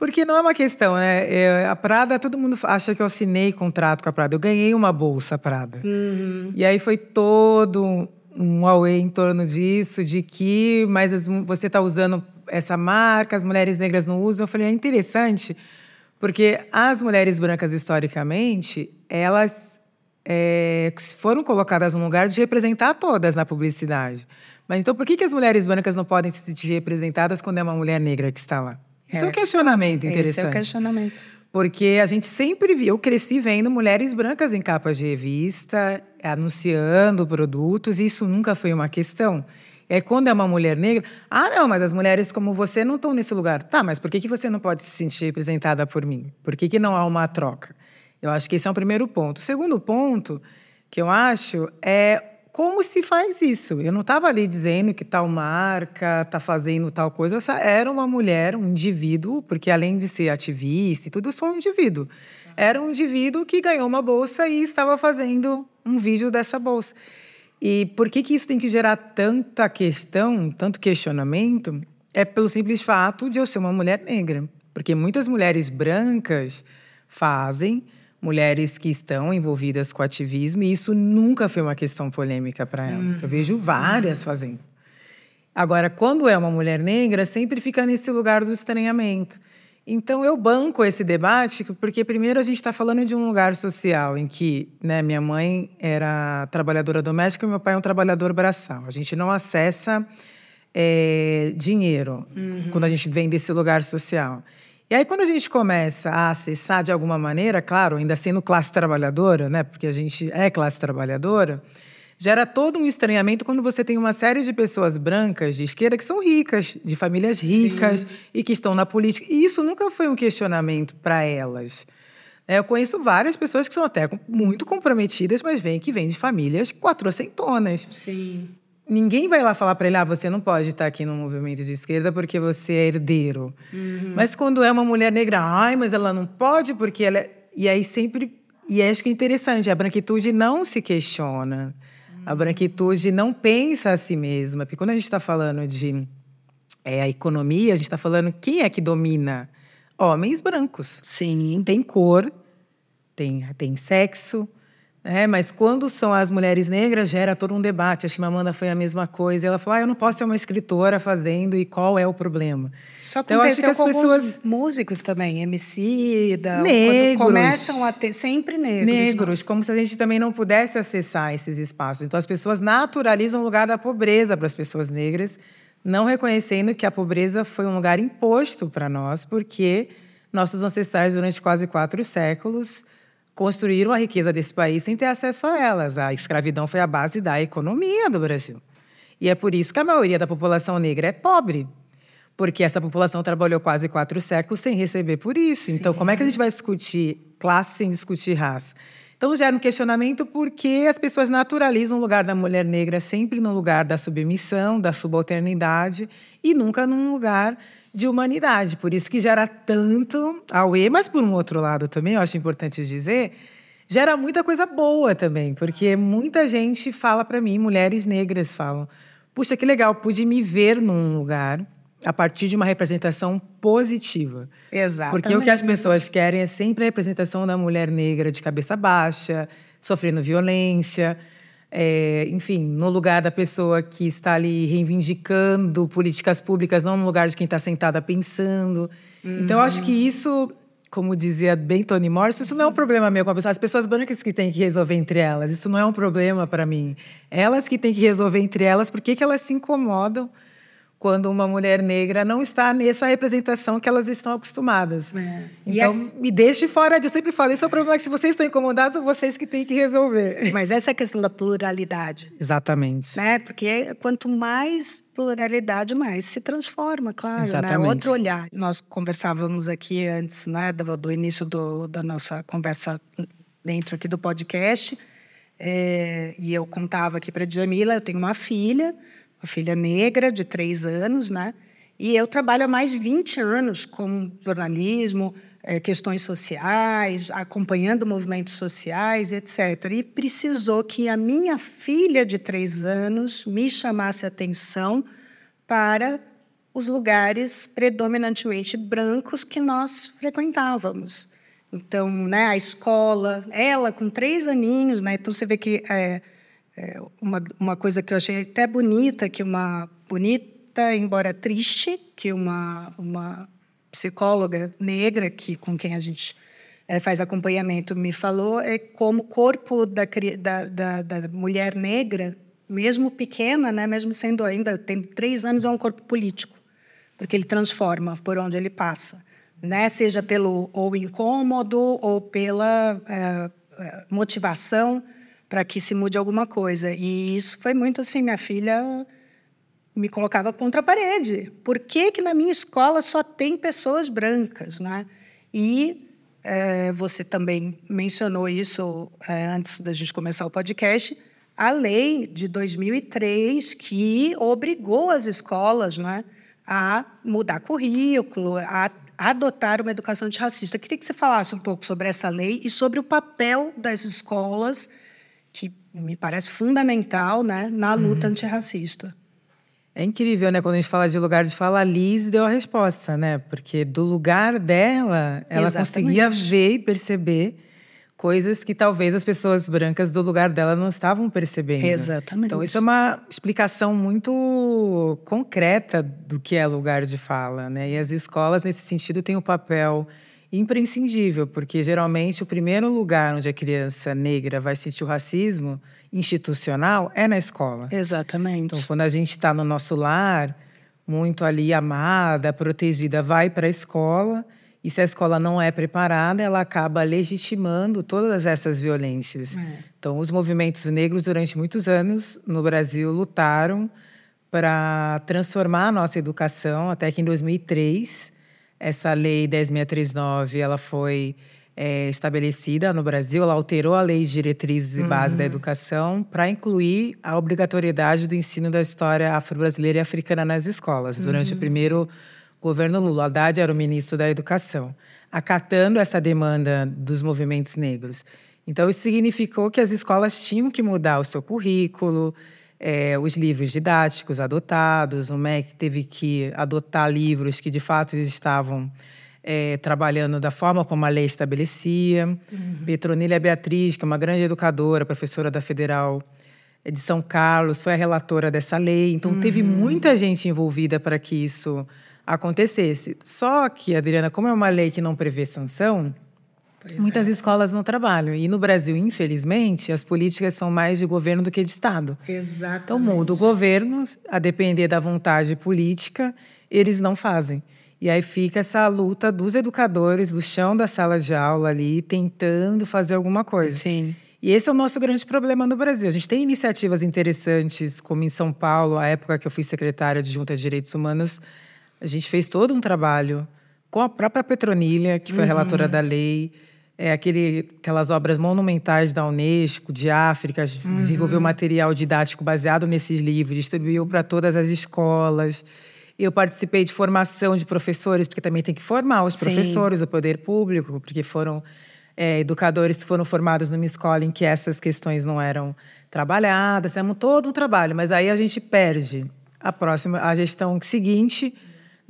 Porque não é uma questão, né? É, a Prada, todo mundo acha que eu assinei contrato com a Prada. Eu ganhei uma bolsa Prada. Uhum. E aí foi todo um auê em torno disso, de que, mas você está usando essa marca, as mulheres negras não usam. Eu falei, é interessante porque as mulheres brancas, historicamente, elas é, foram colocadas no lugar de representar todas na publicidade. Mas então, por que, que as mulheres brancas não podem se sentir representadas quando é uma mulher negra que está lá? Esse é, é um questionamento interessante. Esse é o questionamento. Porque a gente sempre viu, eu cresci vendo mulheres brancas em capas de revista, anunciando produtos, e isso nunca foi uma questão. É quando é uma mulher negra, ah, não, mas as mulheres como você não estão nesse lugar. Tá, mas por que, que você não pode se sentir representada por mim? Por que, que não há uma troca? Eu acho que esse é o primeiro ponto. O segundo ponto que eu acho é como se faz isso. Eu não estava ali dizendo que tal marca está fazendo tal coisa. Eu era uma mulher, um indivíduo, porque além de ser ativista e tudo, eu sou um indivíduo. Era um indivíduo que ganhou uma bolsa e estava fazendo um vídeo dessa bolsa. E por que, que isso tem que gerar tanta questão, tanto questionamento? É pelo simples fato de eu ser uma mulher negra. Porque muitas mulheres brancas fazem, mulheres que estão envolvidas com ativismo, e isso nunca foi uma questão polêmica para elas. Uhum. Eu vejo várias fazendo. Agora, quando é uma mulher negra, sempre fica nesse lugar do estranhamento. Então eu banco esse debate porque primeiro a gente está falando de um lugar social em que, né, minha mãe era trabalhadora doméstica e meu pai é um trabalhador braçal. A gente não acessa é, dinheiro uhum. quando a gente vem desse lugar social. E aí quando a gente começa a acessar de alguma maneira, claro, ainda sendo classe trabalhadora, né, porque a gente é classe trabalhadora gera todo um estranhamento quando você tem uma série de pessoas brancas de esquerda que são ricas, de famílias ricas Sim. e que estão na política. E isso nunca foi um questionamento para elas. É, eu conheço várias pessoas que são até muito comprometidas, mas vêm que vêm de famílias quatrocentonas. Sim. Ninguém vai lá falar para ele, ah, você não pode estar aqui no movimento de esquerda porque você é herdeiro. Uhum. Mas quando é uma mulher negra, ai, mas ela não pode porque ela é... E aí sempre... E acho que é interessante, a branquitude não se questiona. A branquitude não pensa a si mesma, porque quando a gente está falando de é, a economia, a gente está falando quem é que domina? Homens brancos. Sim. Tem cor, tem, tem sexo, é, mas quando são as mulheres negras, gera todo um debate. A Chimamanda foi a mesma coisa. Ela falou: ah, eu não posso ser uma escritora fazendo, e qual é o problema? Isso então, aconteceu então, com pessoas... músicos também, MC, da... negros. começam a ter sempre negros. Negros, como se a gente também não pudesse acessar esses espaços. Então, as pessoas naturalizam o lugar da pobreza para as pessoas negras, não reconhecendo que a pobreza foi um lugar imposto para nós, porque nossos ancestrais, durante quase quatro séculos, construíram a riqueza desse país sem ter acesso a elas. A escravidão foi a base da economia do Brasil. E é por isso que a maioria da população negra é pobre. Porque essa população trabalhou quase quatro séculos sem receber por isso. Sim. Então, como é que a gente vai discutir classe sem discutir raça? Então, gera um questionamento porque as pessoas naturalizam o lugar da mulher negra sempre no lugar da submissão, da subalternidade e nunca num lugar de humanidade. Por isso que gera tanto auê, mas por um outro lado também, eu acho importante dizer, gera muita coisa boa também, porque muita gente fala para mim, mulheres negras falam: "Puxa, que legal, pude me ver num lugar a partir de uma representação positiva. Exatamente. Porque o que as pessoas querem é sempre a representação da mulher negra de cabeça baixa, sofrendo violência, é, enfim, no lugar da pessoa que está ali reivindicando políticas públicas, não no lugar de quem está sentada pensando. Uhum. Então, eu acho que isso, como dizia bem Toni Morrison, isso não é um problema meu com a pessoa. As pessoas brancas que têm que resolver entre elas. Isso não é um problema para mim. Elas que têm que resolver entre elas, por que elas se incomodam quando uma mulher negra não está nessa representação que elas estão acostumadas. É. Então, é... me deixe fora disso. Eu sempre falo, isso é o problema que se vocês estão incomodados, são vocês que têm que resolver. Mas essa é a questão da pluralidade. Exatamente. Né? Porque quanto mais pluralidade, mais se transforma, claro. Né? Exatamente. Né? Outro olhar. Nós conversávamos aqui antes né, do, do início do, da nossa conversa dentro aqui do podcast, é, e eu contava aqui para a Jamila, eu tenho uma filha, uma filha negra de três anos, né? E eu trabalho há mais de 20 anos com jornalismo, é, questões sociais, acompanhando movimentos sociais, etc. E precisou que a minha filha de três anos me chamasse atenção para os lugares predominantemente brancos que nós frequentávamos. Então, né, a escola, ela com três aninhos, né? Então você vê que é, é, uma, uma coisa que eu achei até bonita, que uma bonita, embora triste, que uma, uma psicóloga negra que com quem a gente é, faz acompanhamento me falou é como o corpo da, da, da, da, mulher negra, mesmo pequena, né, mesmo sendo ainda tem três anos, é um corpo político, porque ele transforma por onde ele passa, né, seja pelo ou incômodo ou pela é, é motivação para que se mude alguma coisa. E isso foi muito assim, minha filha me colocava contra a parede. Por que, que na minha escola só tem pessoas brancas? Né? E é, você também mencionou isso é, antes da gente começar o podcast, a lei de 2003 que obrigou as escolas né, a mudar currículo, a adotar uma educação antirracista. Eu queria que você falasse um pouco sobre essa lei e sobre o papel das escolas que me parece fundamental né, na luta uhum. antirracista. É incrível, né? Quando a gente fala de lugar de fala, a Liz deu a resposta, né? Porque do lugar dela, ela Exatamente. conseguia ver e perceber coisas que talvez as pessoas brancas do lugar dela não estavam percebendo. Exatamente. Então, isso é uma explicação muito concreta do que é lugar de fala, né? E as escolas, nesse sentido, têm o um papel imprescindível, porque geralmente o primeiro lugar onde a criança negra vai sentir o racismo institucional é na escola. Exatamente. Então, quando a gente está no nosso lar, muito ali amada, protegida, vai para a escola. E se a escola não é preparada, ela acaba legitimando todas essas violências. É. Então, os movimentos negros, durante muitos anos no Brasil, lutaram para transformar a nossa educação, até que em 2003 essa lei 10.639 ela foi é, estabelecida no Brasil, ela alterou a lei de diretrizes e bases da uhum. educação para incluir a obrigatoriedade do ensino da história afro-brasileira e africana nas escolas. Durante uhum. o primeiro governo Lula, Haddad era o ministro da Educação, acatando essa demanda dos movimentos negros. Então, isso significou que as escolas tinham que mudar o seu currículo, é, os livros didáticos adotados, o MEC teve que adotar livros que de fato estavam é, trabalhando da forma como a lei estabelecia. Uhum. Petronila Beatriz, que é uma grande educadora, professora da Federal de São Carlos, foi a relatora dessa lei. Então, uhum. teve muita gente envolvida para que isso acontecesse. Só que, Adriana, como é uma lei que não prevê sanção, Pois Muitas é. escolas não trabalham. E no Brasil, infelizmente, as políticas são mais de governo do que de Estado. Exatamente. Então muda o governo, a depender da vontade política, eles não fazem. E aí fica essa luta dos educadores do chão da sala de aula ali, tentando fazer alguma coisa. Sim. E esse é o nosso grande problema no Brasil. A gente tem iniciativas interessantes, como em São Paulo, a época que eu fui secretária de Junta de Direitos Humanos, a gente fez todo um trabalho com a própria Petronilha, que foi uhum. relatora da lei é, aquele, aquelas obras monumentais da Unesco, de África, uhum. desenvolveu material didático baseado nesses livros, distribuiu para todas as escolas. Eu participei de formação de professores, porque também tem que formar os Sim. professores, o poder público, porque foram é, educadores que foram formados numa escola em que essas questões não eram trabalhadas. É todo um trabalho, mas aí a gente perde a próxima, a gestão seguinte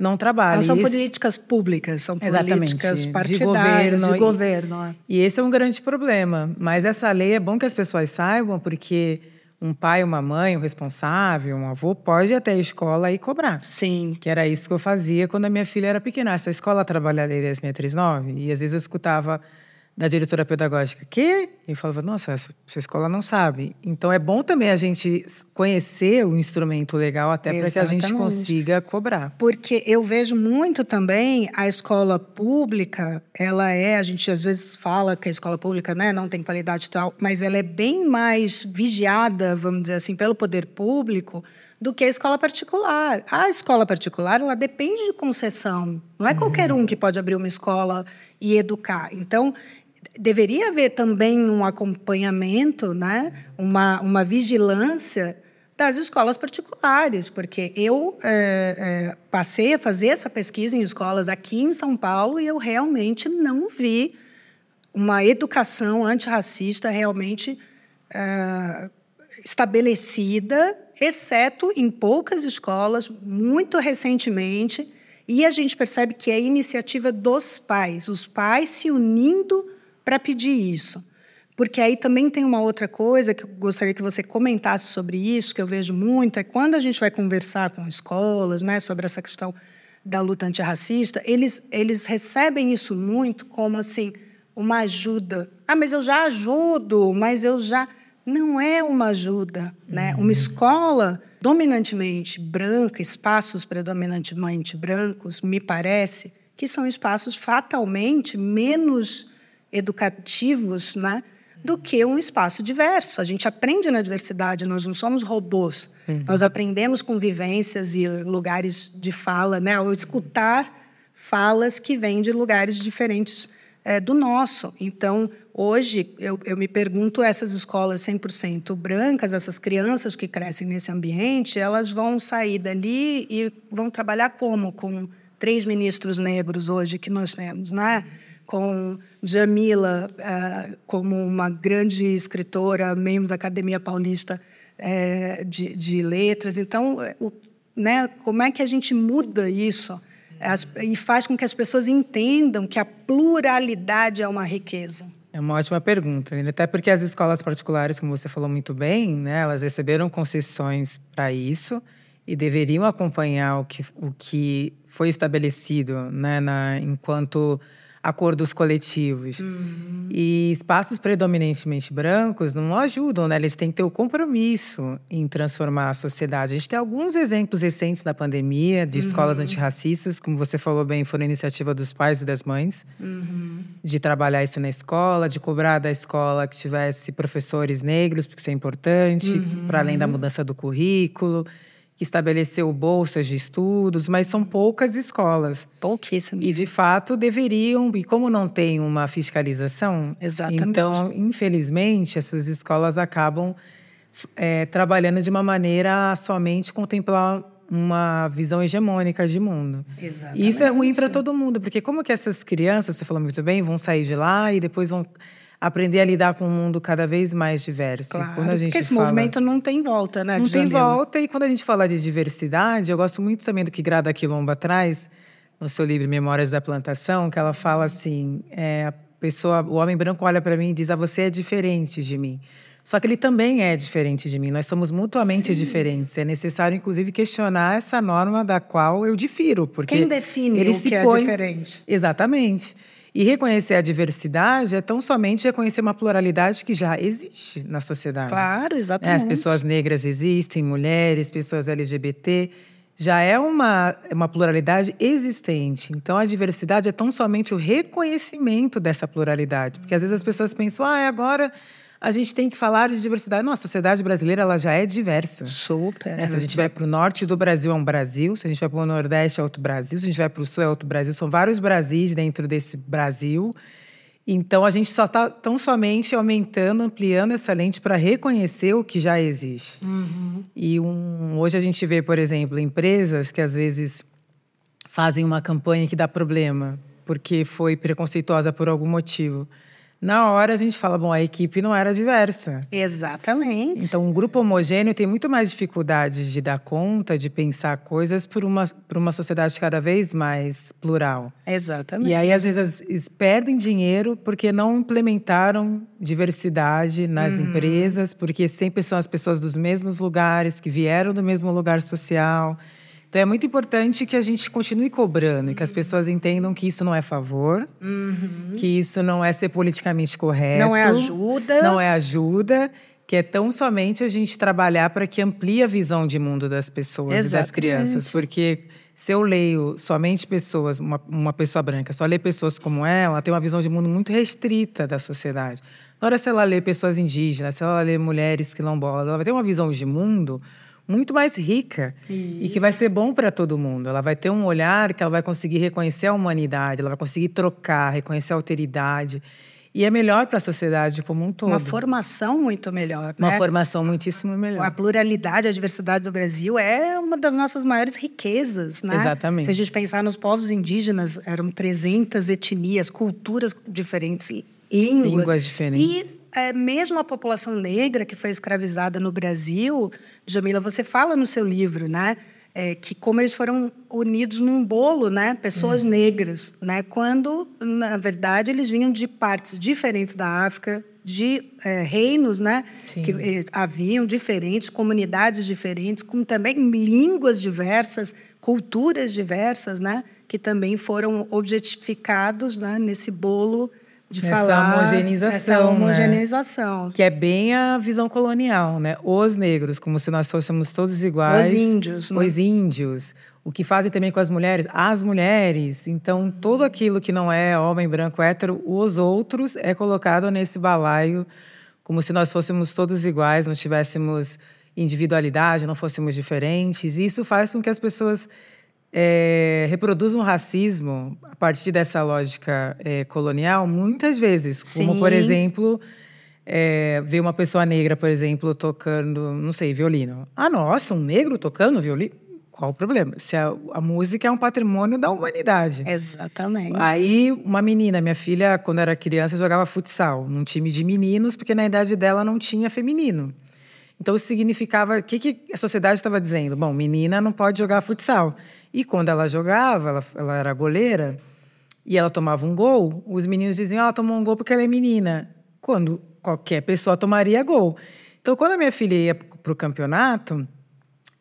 não trabalha. Não são esse... políticas públicas, são políticas partidárias, de governo. De governo e, e esse é um grande problema. Mas essa lei é bom que as pessoas saibam, porque um pai, uma mãe, um responsável, um avô, pode ir até a escola e cobrar. Sim. Que era isso que eu fazia quando a minha filha era pequena. Essa escola trabalha lei 639 e às vezes eu escutava da diretora pedagógica, que? E eu falava, nossa, essa, essa, escola não sabe. Então é bom também a gente conhecer o instrumento legal até para que a gente consiga cobrar. Porque eu vejo muito também a escola pública, ela é, a gente às vezes fala que a escola pública né, não tem qualidade e tal, mas ela é bem mais vigiada, vamos dizer assim, pelo poder público do que a escola particular. A escola particular, ela depende de concessão. Não é qualquer uhum. um que pode abrir uma escola e educar. Então, deveria haver também um acompanhamento, né? uma, uma vigilância das escolas particulares, porque eu é, é, passei a fazer essa pesquisa em escolas aqui em São Paulo e eu realmente não vi uma educação antirracista realmente é, estabelecida, exceto em poucas escolas, muito recentemente, e a gente percebe que é iniciativa dos pais, os pais se unindo para pedir isso. Porque aí também tem uma outra coisa que eu gostaria que você comentasse sobre isso, que eu vejo muito, é quando a gente vai conversar com escolas né, sobre essa questão da luta antirracista, eles, eles recebem isso muito como assim uma ajuda. Ah, mas eu já ajudo, mas eu já não é uma ajuda, né? Uhum. Uma escola dominantemente branca, espaços predominantemente brancos, me parece que são espaços fatalmente menos educativos, né? do que um espaço diverso. A gente aprende na diversidade, nós não somos robôs. Uhum. Nós aprendemos com vivências e lugares de fala, né? ao escutar falas que vêm de lugares diferentes é, do nosso. Então, hoje, eu, eu me pergunto, essas escolas 100% brancas, essas crianças que crescem nesse ambiente, elas vão sair dali e vão trabalhar como? Com três ministros negros hoje que nós temos, né? Com Jamila uh, como uma grande escritora, membro da Academia Paulista uh, de, de, Letras. Então, o, né, como é que a gente muda isso as, e faz com que as pessoas entendam que a pluralidade é uma riqueza? É uma ótima pergunta, até porque as escolas particulares, como você falou muito bem, né, elas receberam concessões para isso e deveriam acompanhar o que, o que foi estabelecido né, na, enquanto acordos coletivos. Uhum. E espaços predominantemente brancos não ajudam, né? Eles têm que ter o compromisso em transformar a sociedade. A gente tem alguns exemplos recentes da pandemia de uhum. escolas antirracistas, como você falou bem, foram iniciativa dos pais e das mães, uhum. de trabalhar isso na escola, de cobrar da escola que tivesse professores negros, porque isso é importante, uhum. para além da mudança do currículo que estabeleceu bolsas de estudos, mas são poucas escolas. Pouquíssimas. E, de fato, deveriam, e como não tem uma fiscalização, Exatamente. então, infelizmente, essas escolas acabam é, trabalhando de uma maneira a somente contemplar uma visão hegemônica de mundo. Exatamente. E isso é ruim para todo mundo, porque como que essas crianças, você falou muito bem, vão sair de lá e depois vão aprender a lidar com um mundo cada vez mais diverso. Claro, quando a gente porque esse fala... movimento não tem volta, né? Não tem volta. E quando a gente fala de diversidade, eu gosto muito também do que Grada Quilomba traz no seu livro Memórias da Plantação, que ela fala assim: é, a pessoa, o homem branco olha para mim e diz: ah, você é diferente de mim. Só que ele também é diferente de mim. Nós somos mutuamente Sim. diferentes. É necessário, inclusive, questionar essa norma da qual eu difiro, porque quem define ele o se que é põe... é diferente? Exatamente. E reconhecer a diversidade é tão somente reconhecer uma pluralidade que já existe na sociedade. Claro, exatamente. As pessoas negras existem, mulheres, pessoas LGBT. Já é uma, uma pluralidade existente. Então, a diversidade é tão somente o reconhecimento dessa pluralidade. Porque às vezes as pessoas pensam, ah, agora a gente tem que falar de diversidade. Não, a sociedade brasileira ela já é diversa. Super. Né? Se a gente vai para o norte do Brasil, é um Brasil. Se a gente vai para o nordeste, é outro Brasil. Se a gente vai para o sul, é outro Brasil. São vários Brasis dentro desse Brasil. Então, a gente só está tão somente aumentando, ampliando essa lente para reconhecer o que já existe. Uhum. E um, hoje a gente vê, por exemplo, empresas que às vezes fazem uma campanha que dá problema, porque foi preconceituosa por algum motivo. Na hora a gente fala, bom, a equipe não era diversa. Exatamente. Então, um grupo homogêneo tem muito mais dificuldade de dar conta, de pensar coisas por uma, por uma sociedade cada vez mais plural. Exatamente. E aí, às vezes, eles perdem dinheiro porque não implementaram diversidade nas uhum. empresas, porque sempre são as pessoas dos mesmos lugares, que vieram do mesmo lugar social. Então é muito importante que a gente continue cobrando uhum. e que as pessoas entendam que isso não é favor, uhum. que isso não é ser politicamente correto. Não é ajuda. Não é ajuda. Que é tão somente a gente trabalhar para que amplie a visão de mundo das pessoas Exatamente. e das crianças. Porque se eu leio somente pessoas, uma, uma pessoa branca, só lê pessoas como ela, ela tem uma visão de mundo muito restrita da sociedade. Agora, se ela lê pessoas indígenas, se ela lê mulheres quilombolas, ela vai ter uma visão de mundo muito mais rica Isso. e que vai ser bom para todo mundo. Ela vai ter um olhar que ela vai conseguir reconhecer a humanidade, ela vai conseguir trocar, reconhecer a alteridade. E é melhor para a sociedade como um todo. Uma formação muito melhor. Uma né? formação muitíssimo melhor. A pluralidade, a diversidade do Brasil é uma das nossas maiores riquezas. Né? Exatamente. Se a gente pensar nos povos indígenas, eram 300 etnias, culturas diferentes, línguas. Línguas diferentes. E é, mesmo a população negra que foi escravizada no Brasil, Jamila, você fala no seu livro, né? É, que como eles foram unidos num bolo, né, pessoas uhum. negras, né, quando na verdade eles vinham de partes diferentes da África, de é, reinos, né, Sim. que é, haviam diferentes, comunidades diferentes, com também línguas diversas, culturas diversas, né, que também foram objetificados, né, nesse bolo de essa falar homogeneização, essa homogeneização, né? que é bem a visão colonial, né? Os negros, como se nós fôssemos todos iguais. Os índios, né? Os índios. O que fazem também com as mulheres, as mulheres. Então, tudo aquilo que não é homem branco hétero, os outros é colocado nesse balaio, como se nós fôssemos todos iguais, não tivéssemos individualidade, não fôssemos diferentes. E isso faz com que as pessoas é, reproduz um racismo a partir dessa lógica é, colonial muitas vezes, como Sim. por exemplo é, ver uma pessoa negra, por exemplo, tocando, não sei, violino. Ah, nossa, um negro tocando violino? Qual o problema? Se a, a música é um patrimônio da humanidade. Exatamente. Aí, uma menina, minha filha, quando era criança, jogava futsal num time de meninos, porque na idade dela não tinha feminino. Então, isso significava. O que, que a sociedade estava dizendo? Bom, menina não pode jogar futsal. E quando ela jogava, ela, ela era goleira, e ela tomava um gol, os meninos diziam: ela tomou um gol porque ela é menina. Quando qualquer pessoa tomaria gol. Então, quando a minha filha ia para o campeonato,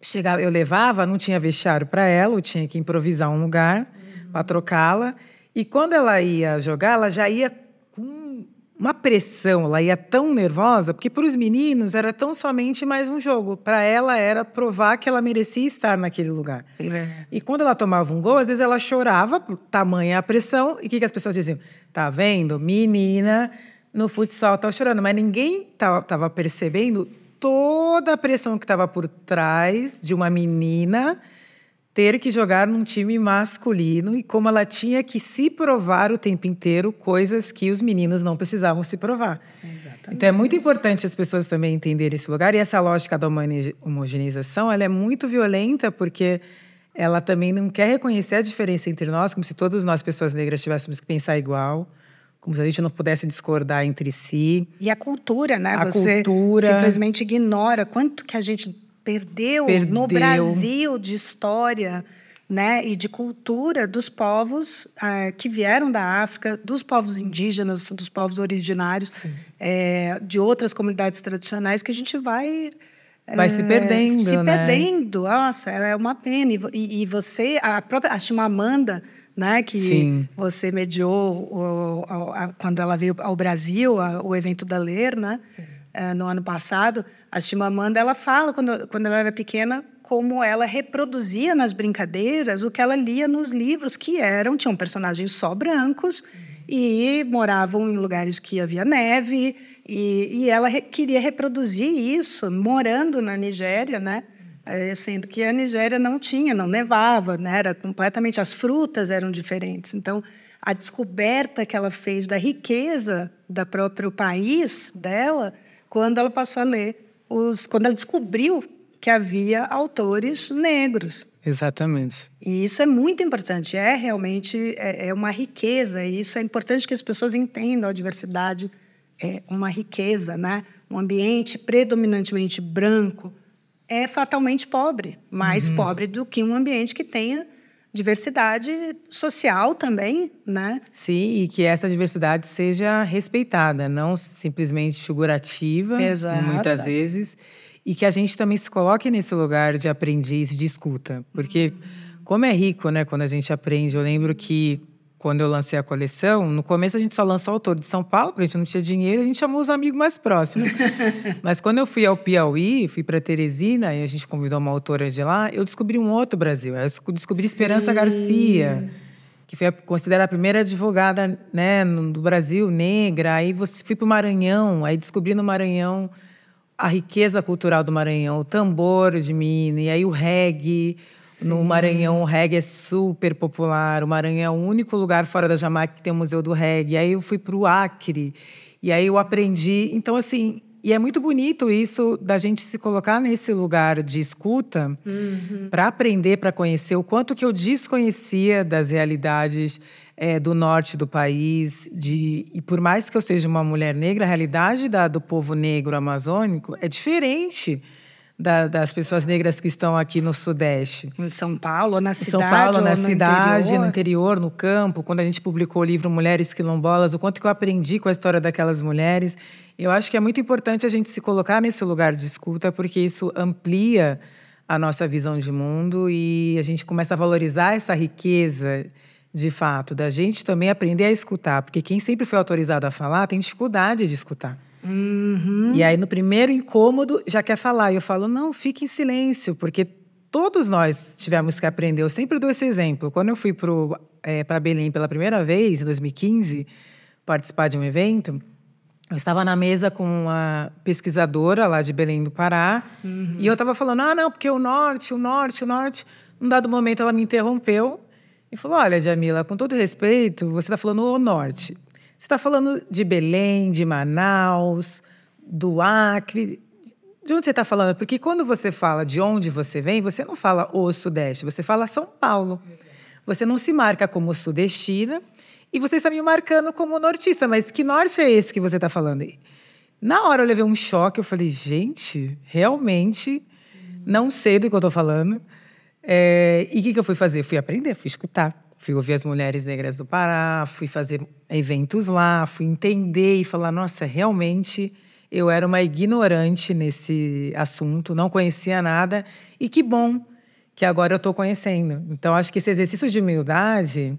chegava, eu levava, não tinha vestiário para ela, eu tinha que improvisar um lugar uhum. para trocá-la. E quando ela ia jogar, ela já ia uma pressão, ela ia tão nervosa, porque para os meninos era tão somente mais um jogo. Para ela era provar que ela merecia estar naquele lugar. É. E quando ela tomava um gol, às vezes ela chorava por tamanha a pressão. E o que, que as pessoas diziam? Tá vendo? Menina no futsal tá chorando. Mas ninguém estava percebendo toda a pressão que estava por trás de uma menina ter que jogar num time masculino e como ela tinha que se provar o tempo inteiro coisas que os meninos não precisavam se provar. Exatamente. Então é muito importante as pessoas também entenderem esse lugar e essa lógica da homogeneização, ela é muito violenta porque ela também não quer reconhecer a diferença entre nós, como se todos nós pessoas negras tivéssemos que pensar igual como se a gente não pudesse discordar entre si. E a cultura, né? A Você cultura. simplesmente ignora quanto que a gente perdeu, perdeu. no Brasil de história né, e de cultura dos povos uh, que vieram da África, dos povos indígenas, dos povos originários, é, de outras comunidades tradicionais que a gente vai vai se perdendo, se né? perdendo. Nossa, é uma pena. E, e você, a própria a Chimamanda, né, que Sim. você mediou o, a, a, quando ela veio ao Brasil, a, o evento da Ler, né? Sim é, no ano passado, a Chimamanda ela fala quando, quando ela era pequena como ela reproduzia nas brincadeiras o que ela lia nos livros que eram tinham personagens só brancos e moravam em lugares que havia neve e, e ela re, queria reproduzir isso morando na Nigéria, né? É, sendo que a Nigéria não tinha, não nevava, né? Era completamente as frutas eram diferentes. Então a descoberta que ela fez da riqueza da próprio país dela quando ela passou a ler os, quando ela descobriu que havia autores negros. Exatamente. E isso é muito importante, é realmente é, é uma riqueza, e isso é importante que as pessoas entendam a diversidade é uma riqueza, né? Um ambiente predominantemente branco é fatalmente pobre, mais uhum. pobre do que um ambiente que tenha diversidade social também, né? Sim, e que essa diversidade seja respeitada, não simplesmente figurativa, Exato. muitas vezes, e que a gente também se coloque nesse lugar de aprendiz, de escuta, porque como é rico, né, quando a gente aprende. Eu lembro que quando eu lancei a coleção, no começo a gente só lançou autor de São Paulo, porque a gente não tinha dinheiro, a gente chamou os amigos mais próximos. Mas quando eu fui ao Piauí, fui para Teresina e a gente convidou uma autora de lá, eu descobri um outro Brasil. Eu descobri Sim. Esperança Garcia, que foi considerada a primeira advogada né, do Brasil negra. Aí você fui para o Maranhão, aí descobri no Maranhão a riqueza cultural do Maranhão, o tambor de Minas, e aí o reggae, Sim. No Maranhão, o reggae é super popular. O Maranhão é o único lugar fora da Jamaica que tem o Museu do Reggae. Aí eu fui para o Acre. E aí eu aprendi. Então, assim, e é muito bonito isso da gente se colocar nesse lugar de escuta uhum. para aprender, para conhecer o quanto que eu desconhecia das realidades é, do norte do país. De, e por mais que eu seja uma mulher negra, a realidade da, do povo negro amazônico é diferente da, das pessoas negras que estão aqui no Sudeste. Em São Paulo, na cidade? São Paulo, na cidade, interior? no interior, no campo. Quando a gente publicou o livro Mulheres Quilombolas, o quanto que eu aprendi com a história daquelas mulheres. Eu acho que é muito importante a gente se colocar nesse lugar de escuta, porque isso amplia a nossa visão de mundo e a gente começa a valorizar essa riqueza de fato, da gente também aprender a escutar, porque quem sempre foi autorizado a falar tem dificuldade de escutar. Uhum. E aí, no primeiro incômodo, já quer falar. E eu falo, não, fique em silêncio, porque todos nós tivemos que aprender. Eu sempre dou esse exemplo. Quando eu fui para é, Belém pela primeira vez, em 2015, participar de um evento, eu estava na mesa com uma pesquisadora lá de Belém do Pará, uhum. e eu estava falando, ah, não, porque o norte, o norte, o norte. Num dado momento, ela me interrompeu e falou, olha, Jamila, com todo respeito, você está falando o norte. Você está falando de Belém, de Manaus, do Acre. De onde você está falando? Porque quando você fala de onde você vem, você não fala o Sudeste, você fala São Paulo. Você não se marca como sudestina e você está me marcando como nortista. Mas que norte é esse que você está falando? Na hora eu levei um choque, eu falei, gente, realmente não sei do que eu estou falando. É, e o que, que eu fui fazer? Fui aprender, fui escutar. Fui ouvir as mulheres negras do Pará, fui fazer eventos lá, fui entender e falar: nossa, realmente eu era uma ignorante nesse assunto, não conhecia nada, e que bom que agora eu estou conhecendo. Então, acho que esse exercício de humildade,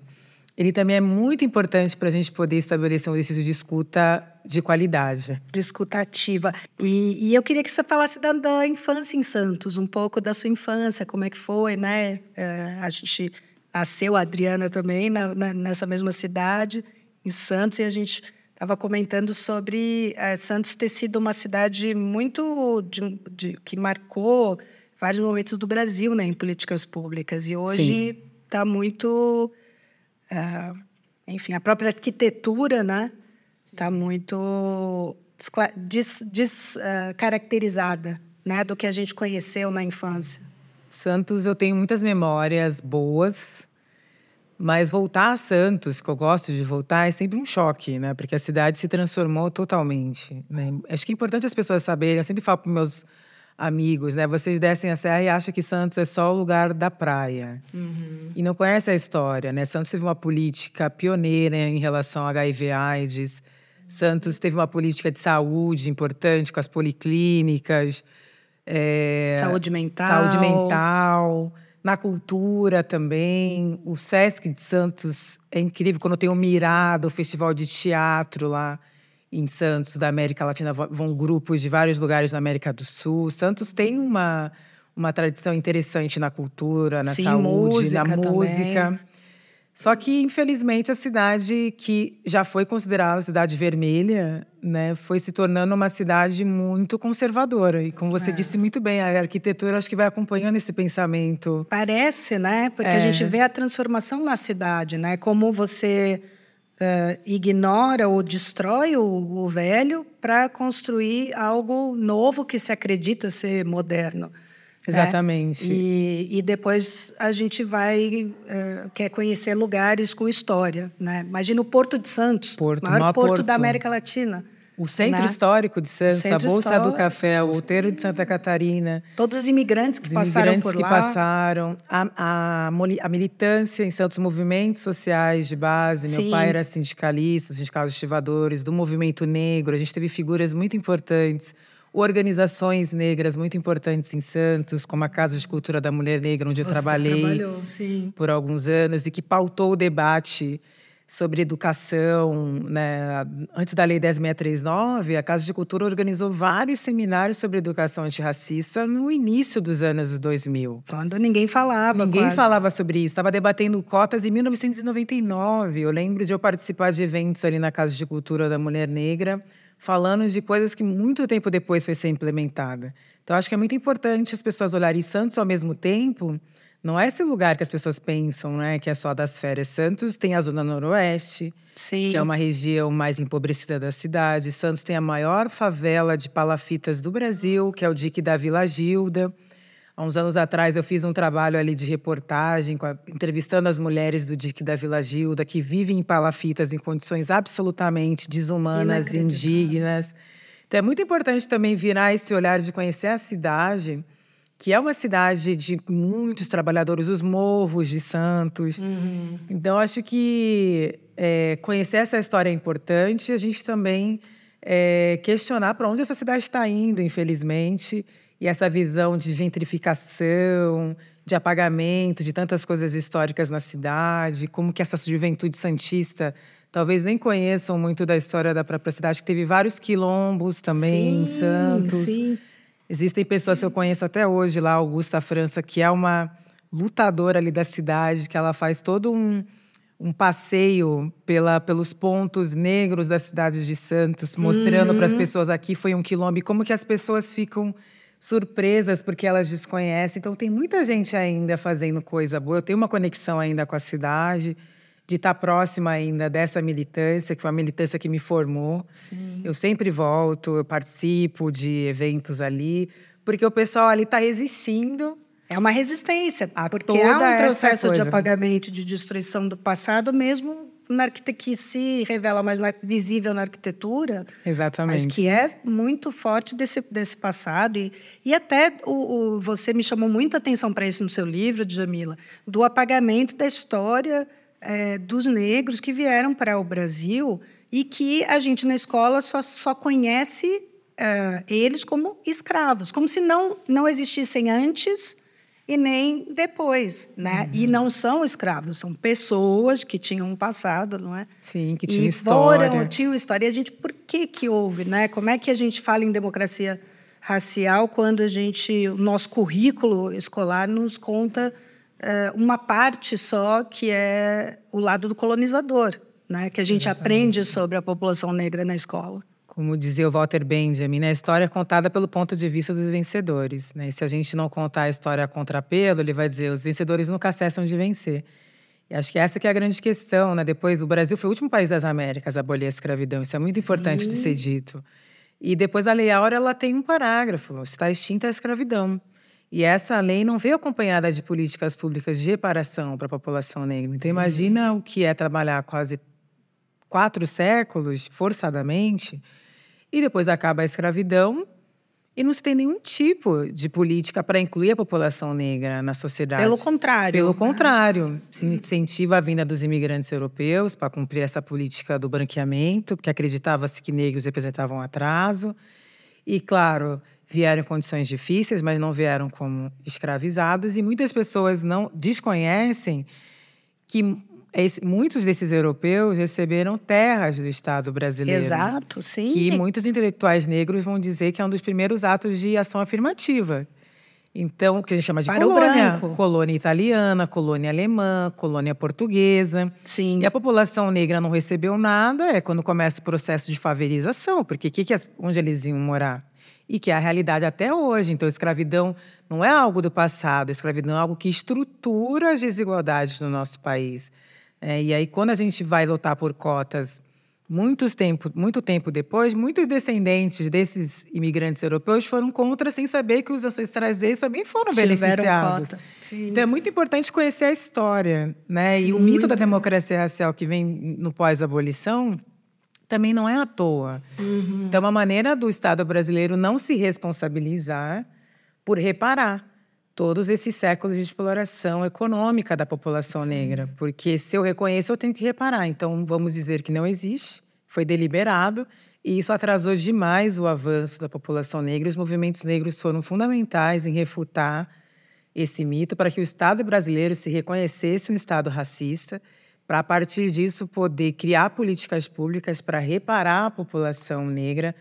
ele também é muito importante para a gente poder estabelecer um exercício de escuta de qualidade. De escuta ativa. E, e eu queria que você falasse da, da, infância em Santos, um pouco da sua infância, como é que foi, né? É, a gente nasceu a Adriana também na, na, nessa mesma cidade, em Santos, e a gente estava comentando sobre é, Santos ter sido uma cidade muito de, de, que marcou vários momentos do Brasil, né, em políticas públicas. E hoje está muito, é, enfim, a própria arquitetura, né, está muito descaracterizada, des, uh, né, do que a gente conheceu na infância. Santos, eu tenho muitas memórias boas, mas voltar a Santos, que eu gosto de voltar, é sempre um choque, né? Porque a cidade se transformou totalmente. Né? Acho que é importante as pessoas saberem. Eu sempre falo para meus amigos, né? Vocês descem a serra e acham que Santos é só o lugar da praia. Uhum. E não conhecem a história, né? Santos teve uma política pioneira em relação a HIV/AIDS. Santos teve uma política de saúde importante com as policlínicas. É, saúde mental. Saúde mental. Na cultura também. O Sesc de Santos é incrível quando tem o Mirado, o festival de teatro lá em Santos, da América Latina. Vão grupos de vários lugares da América do Sul. Santos tem uma, uma tradição interessante na cultura, na Sim, saúde, música na música. Também. Só que, infelizmente, a cidade que já foi considerada cidade vermelha, né, foi se tornando uma cidade muito conservadora. E como você é. disse muito bem, a arquitetura acho que vai acompanhando esse pensamento. Parece, né? Porque é. a gente vê a transformação na cidade, né? Como você uh, ignora ou destrói o, o velho para construir algo novo que se acredita ser moderno. Exatamente. Né? E, e, depois a gente vai uh, quer conhecer lugares com história, né? Imagina o Porto de Santos, Porto, maior porto, porto da América Latina. O Centro né? Histórico de Santos, a Bolsa do Café, o Outeiro de Santa Catarina. Todos os imigrantes que os passaram imigrantes por que lá. passaram. A, a, a, militância em Santos, movimentos sociais de base. Sim. Meu pai era sindicalista, sindicato de estivadores, do movimento negro. A gente teve figuras muito importantes organizações negras muito importantes em Santos, como a Casa de Cultura da Mulher Negra, onde Você eu trabalhei por alguns anos e que pautou o debate sobre educação. Né? Antes da Lei 10.639, a Casa de Cultura organizou vários seminários sobre educação antirracista no início dos anos 2000. Quando ninguém falava. Ninguém quase. falava sobre isso. Estava debatendo cotas em 1999. Eu lembro de eu participar de eventos ali na Casa de Cultura da Mulher Negra, falando de coisas que muito tempo depois foi ser implementada. Então, acho que é muito importante as pessoas olharem Santos ao mesmo tempo. Não é esse lugar que as pessoas pensam, né, que é só das férias. Santos tem a zona noroeste, Sim. que é uma região mais empobrecida da cidade. Santos tem a maior favela de palafitas do Brasil, que é o dique da Vila Gilda. Há uns anos atrás eu fiz um trabalho ali de reportagem, a, entrevistando as mulheres do dique da Vila Gilda, que vivem em palafitas em condições absolutamente desumanas, indignas. Então é muito importante também virar esse olhar de conhecer a cidade, que é uma cidade de muitos trabalhadores, os morros de Santos. Uhum. Então acho que é, conhecer essa história é importante. A gente também é, questionar para onde essa cidade está indo, infelizmente e essa visão de gentrificação, de apagamento de tantas coisas históricas na cidade, como que essa juventude santista talvez nem conheçam muito da história da própria cidade, que teve vários quilombos também sim, em Santos. Sim. Existem pessoas que eu conheço até hoje lá, Augusta França, que é uma lutadora ali da cidade, que ela faz todo um, um passeio pela, pelos pontos negros da cidade de Santos, mostrando Uhum. para as pessoas aqui foi um quilombo, e como que as pessoas ficam surpresas porque elas desconhecem. Então, tem muita gente ainda fazendo coisa boa. Eu tenho uma conexão ainda com a cidade, de estar próxima ainda dessa militância, que foi a militância que me formou. Sim. Eu sempre volto, eu participo de eventos ali, porque o pessoal ali está resistindo. É uma resistência, A porque há um processo de apagamento, de destruição do passado, mesmo na arquitetura que se revela mais visível na arquitetura, Exatamente. mas que é muito forte desse, desse passado. E, e até o, o- você me chamou muita atenção para isso no seu livro, Djamila, do apagamento da história eh, dos negros que vieram para o Brasil e que a gente na escola só, só conhece eh, eles como escravos, como se não, não existissem antes e nem depois, né? E não são escravos, são pessoas que tinham um passado, não é? Sim, que tinha e história. Foram, tinham história. E a gente, por que que houve, né? Como é que a gente fala em democracia racial quando a gente, o nosso currículo escolar nos conta eh, uma parte só que é o lado do colonizador, né? Que a gente aprende sobre a população negra na escola. Como dizia o Walter Benjamin, né? a história é contada pelo ponto de vista dos vencedores. Né? E se a gente não contar a história a contrapelo, ele vai dizer os vencedores nunca cessam de vencer. E acho que essa que é a grande questão. Né? Depois, o Brasil foi o último país das Américas a abolir a escravidão. Isso é muito importante de ser dito. E depois a Lei Áurea ela tem um parágrafo, está extinta a escravidão. E essa lei não veio acompanhada de políticas públicas de reparação para a população negra. Então, imagina o que é trabalhar quase quatro séculos, forçadamente, e depois acaba a escravidão e não se tem nenhum tipo de política para incluir a população negra na sociedade. Pelo contrário. Pelo contrário, se incentiva a vinda dos imigrantes europeus para cumprir essa política do branqueamento, porque acreditava-se que negros representavam atraso. E, claro, vieram em condições difíceis, mas não vieram como escravizados. E muitas pessoas não desconhecem que esse- muitos desses europeus receberam terras do Estado brasileiro. Exato, sim. Que muitos intelectuais negros vão dizer que é um dos primeiros atos de ação afirmativa. Então, o que a gente chama de Para colônia. Colônia italiana, colônia alemã, colônia portuguesa. Sim. E a população negra não recebeu nada, é quando começa o processo de favelização, porque que que as- onde eles iam morar? E que é a realidade até hoje. Então, a escravidão não é algo do passado, a escravidão é algo que estrutura as desigualdades no nosso país. É, e aí, quando a gente vai lutar por cotas muitos tempo, muito tempo depois, muitos descendentes desses imigrantes europeus foram contra sem saber que os ancestrais deles também foram Tiveram beneficiados. Cota. Então é muito importante conhecer a história, né? E muito. o mito da democracia racial que vem no pós-abolição também não é à toa. Uhum. Então, é uma maneira do Estado brasileiro não se responsabilizar por reparar todos esses séculos de exploração econômica da população Sim. negra. Porque se eu reconheço, eu tenho que reparar. Então, vamos dizer que não existe, foi deliberado, e isso atrasou demais o avanço da população negra. Os movimentos negros foram fundamentais em refutar esse mito para que o Estado brasileiro se reconhecesse um Estado racista, para a partir disso poder criar políticas públicas para reparar a população negra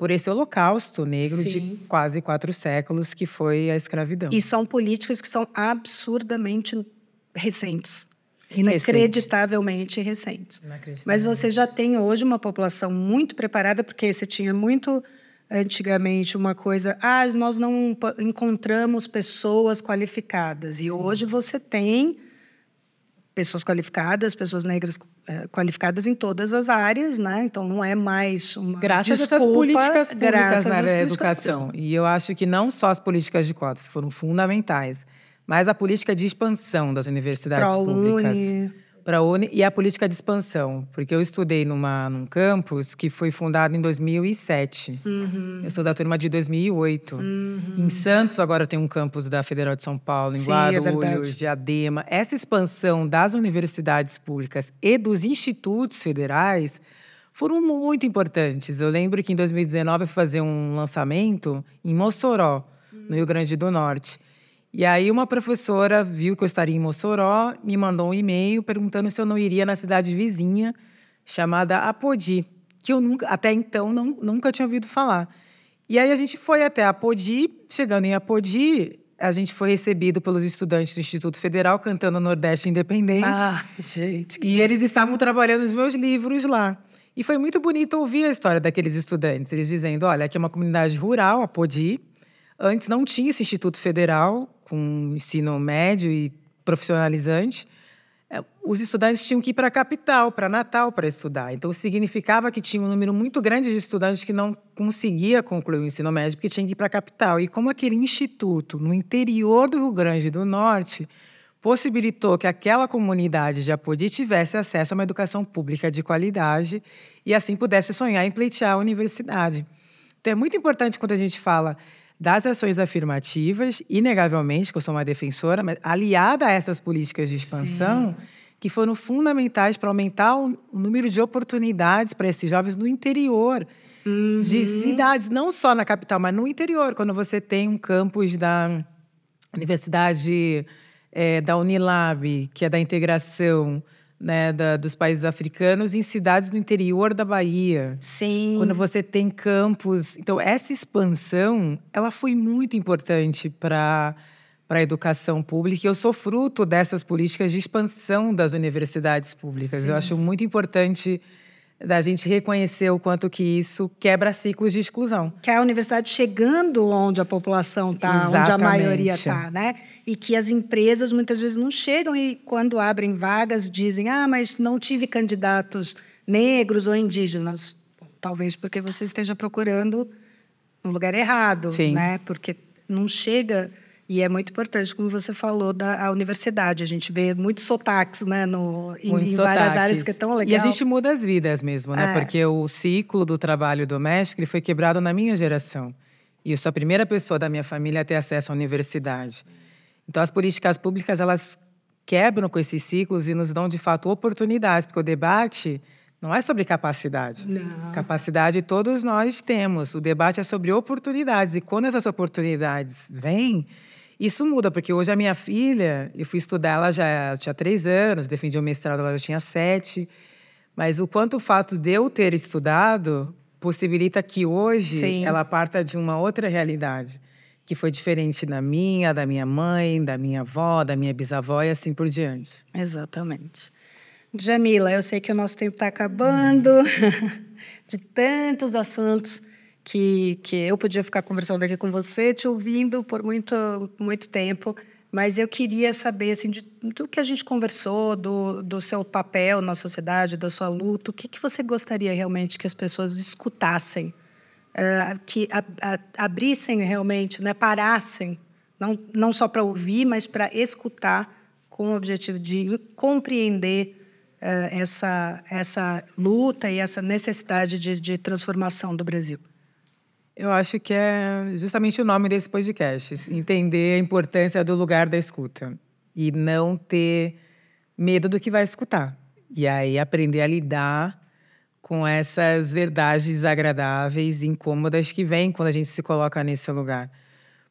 por esse holocausto negro Sim. de quase quatro séculos que foi a escravidão. E são políticas que são absurdamente recentes. Inacreditavelmente recentes. recentes. Mas você já tem hoje uma população muito preparada, porque você tinha muito antigamente uma coisa, ah, nós não encontramos pessoas qualificadas. E Sim. hoje você tem pessoas qualificadas, pessoas negras é, qualificadas em todas as áreas, né? Então não é mais uma graças desculpa, a essas políticas públicas na área da educação. E eu acho que não só as políticas de cotas foram fundamentais, mas a política de expansão das universidades Pro públicas. Uni para a Uni e a política de expansão, porque eu estudei numa, num campus que foi fundado em 2007. Uhum. Eu sou da turma de 2008. Uhum. Em Santos agora tem um campus da Federal de São Paulo, em Sim, é Guarulhos, é Diadema. Essa expansão das universidades públicas e dos institutos federais foram muito importantes. Eu lembro que em 2019 eu fui fazer um lançamento em Mossoró, no Rio Grande do Norte. E aí uma professora viu que eu estaria em Mossoró, me mandou um e-mail perguntando se eu não iria na cidade vizinha chamada Apodi, que eu nunca, até então não, nunca tinha ouvido falar. E aí a gente foi até Apodi, chegando em Apodi, a gente foi recebido pelos estudantes do Instituto Federal cantando Nordeste Independente. Ah, gente. E eles estavam trabalhando os meus livros lá. E foi muito bonito ouvir a história daqueles estudantes, eles dizendo: olha, aqui é uma comunidade rural, Apodi. Antes não tinha esse Instituto Federal, com ensino médio e profissionalizante, é, os estudantes tinham que ir para a capital, para Natal, para estudar. Então, significava que tinha um número muito grande de estudantes que não conseguia concluir o ensino médio porque tinha que ir para a capital. E como aquele instituto, no interior do Rio Grande do Norte, possibilitou que aquela comunidade de Apodi tivesse acesso a uma educação pública de qualidade e assim pudesse sonhar em pleitear a universidade. Então, é muito importante quando a gente fala das ações afirmativas, inegavelmente, que eu sou uma defensora, mas aliada a essas políticas de expansão, Sim. que foram fundamentais para aumentar o, número de oportunidades para esses jovens no interior. Uhum. De cidades, não só na capital, mas no interior. Quando você tem um campus da Universidade é, da Unilab, que é da integração né, da, dos países africanos em cidades no interior da Bahia. Sim. Quando você tem campos. Então, essa expansão ela foi muito importante para para a educação pública. E eu sou fruto dessas políticas de expansão das universidades públicas. Sim. Eu acho muito importante da gente reconhecer o quanto que isso quebra ciclos de exclusão. Que é a universidade chegando onde a população está, onde a maioria está, né? E que as empresas muitas vezes não chegam e quando abrem vagas dizem: "Ah, mas não tive candidatos negros ou indígenas". Talvez porque você esteja procurando no lugar errado, Sim. né? Porque não chega e é muito importante, como você falou, da universidade. A gente vê muitos sotaques né, no, em, em várias áreas que é tão legal. E a gente muda as vidas mesmo, né? É. Porque o ciclo do trabalho doméstico ele foi quebrado na minha geração. E eu sou a primeira pessoa da minha família a ter acesso à universidade. Então, as políticas públicas, elas quebram com esses ciclos e nos dão, de fato, oportunidades. Porque o debate não é sobre capacidade. Não. Capacidade todos nós temos. O debate é sobre oportunidades. E quando essas oportunidades vêm isso muda, porque hoje a minha filha, eu fui estudar, ela já tinha três anos, defendi o mestrado, ela já tinha sete. Mas o quanto o fato de eu ter estudado possibilita que hoje Sim. ela parta de uma outra realidade, que foi diferente da minha, da minha mãe, da minha avó, da minha bisavó e assim por diante. Exatamente. Jamila, eu sei que o nosso tempo está acabando, de tantos assuntos que, que eu podia ficar conversando aqui com você, te ouvindo por muito, muito tempo. mas eu queria saber, assim, de, do que a gente conversou, do, do seu papel na sociedade, da sua luta, o que, que você gostaria realmente que as pessoas escutassem, uh, que a, a, abrissem realmente, né, parassem, não, não só para ouvir, mas para escutar, com o objetivo de compreender uh, essa, essa luta e essa necessidade de, de transformação do Brasil. Eu acho que é justamente o nome desse podcast, entender a importância do lugar da escuta e não ter medo do que vai escutar. E aí aprender a lidar com essas verdades desagradáveis, incômodas que vêm quando a gente se coloca nesse lugar.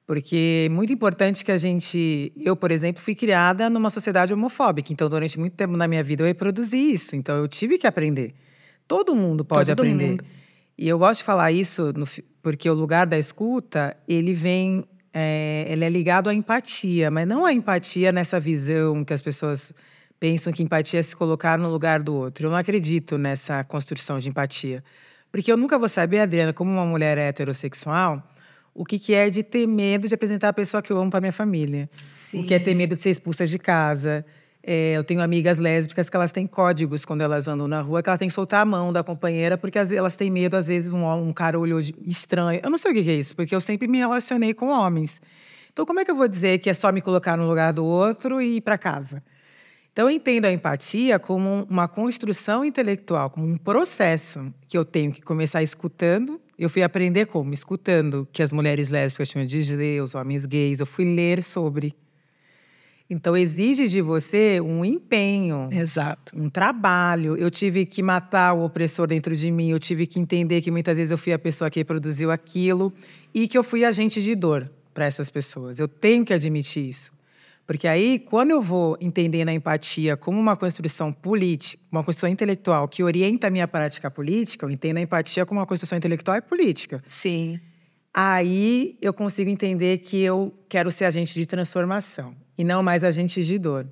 Porque é muito importante que a gente. Eu, por exemplo, fui criada numa sociedade homofóbica, então durante muito tempo na minha vida eu reproduzi isso. Então eu tive que aprender. Todo mundo pode Todo aprender. Mundo. E eu gosto de falar isso no, porque o lugar da escuta ele vem, é, ele é ligado à empatia, mas não a empatia nessa visão que as pessoas pensam que empatia é se colocar no lugar do outro. Eu não acredito nessa construção de empatia, porque eu nunca vou saber, Adriana, como uma mulher heterossexual, o que, que é de ter medo de apresentar a pessoa que eu amo para minha família, Sim. o que é ter medo de ser expulsa de casa, é, eu tenho amigas lésbicas que elas têm códigos quando elas andam na rua, que elas têm que soltar a mão da companheira, porque elas têm medo, às vezes, um, um cara olhou estranho. Eu não sei o que é isso, porque eu sempre me relacionei com homens. Então, como é que eu vou dizer que é só me colocar no lugar do outro e ir para casa? Então, eu entendo a empatia como uma construção intelectual, como um processo que eu tenho que começar escutando. Eu fui aprender como? Escutando que as mulheres lésbicas tinham de dizer, os homens gays. Eu fui ler sobre. Então exige de você um empenho, exato, um trabalho. Eu tive que matar o opressor dentro de mim. Eu tive que entender que muitas vezes eu fui a pessoa que produziu aquilo e que eu fui agente de dor para essas pessoas. Eu tenho que admitir isso. Porque aí, quando eu vou entendendo a empatia como uma construção política, uma construção intelectual que orienta a minha prática política, eu entendo a empatia como uma construção intelectual e política. Sim. Aí eu consigo entender que eu quero ser agente de transformação e não mais agente de dor.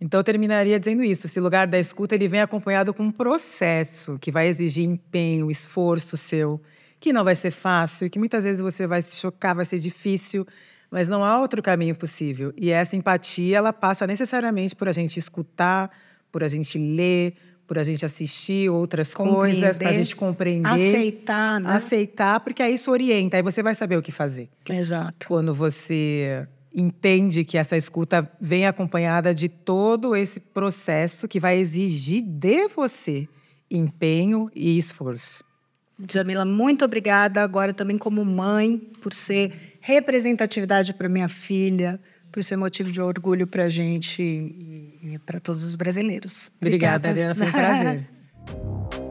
Então eu terminaria dizendo isso. Esse lugar da escuta ele vem acompanhado com um processo que vai exigir empenho, esforço seu, que não vai ser fácil, que muitas vezes você vai se chocar, vai ser difícil, mas não há outro caminho possível. E essa empatia ela passa necessariamente por a gente escutar, por a gente ler, por a gente assistir outras coisas, para a gente compreender. Aceitar, né? Aceitar, porque aí isso orienta, aí você vai saber o que fazer. Exato. Quando você entende que essa escuta vem acompanhada de todo esse processo que vai exigir de você empenho e esforço. Jamila, muito obrigada agora também como mãe por ser representatividade para minha filha, por ser é motivo de orgulho para a gente e, e para todos os brasileiros. Obrigada, Helena, Foi um prazer.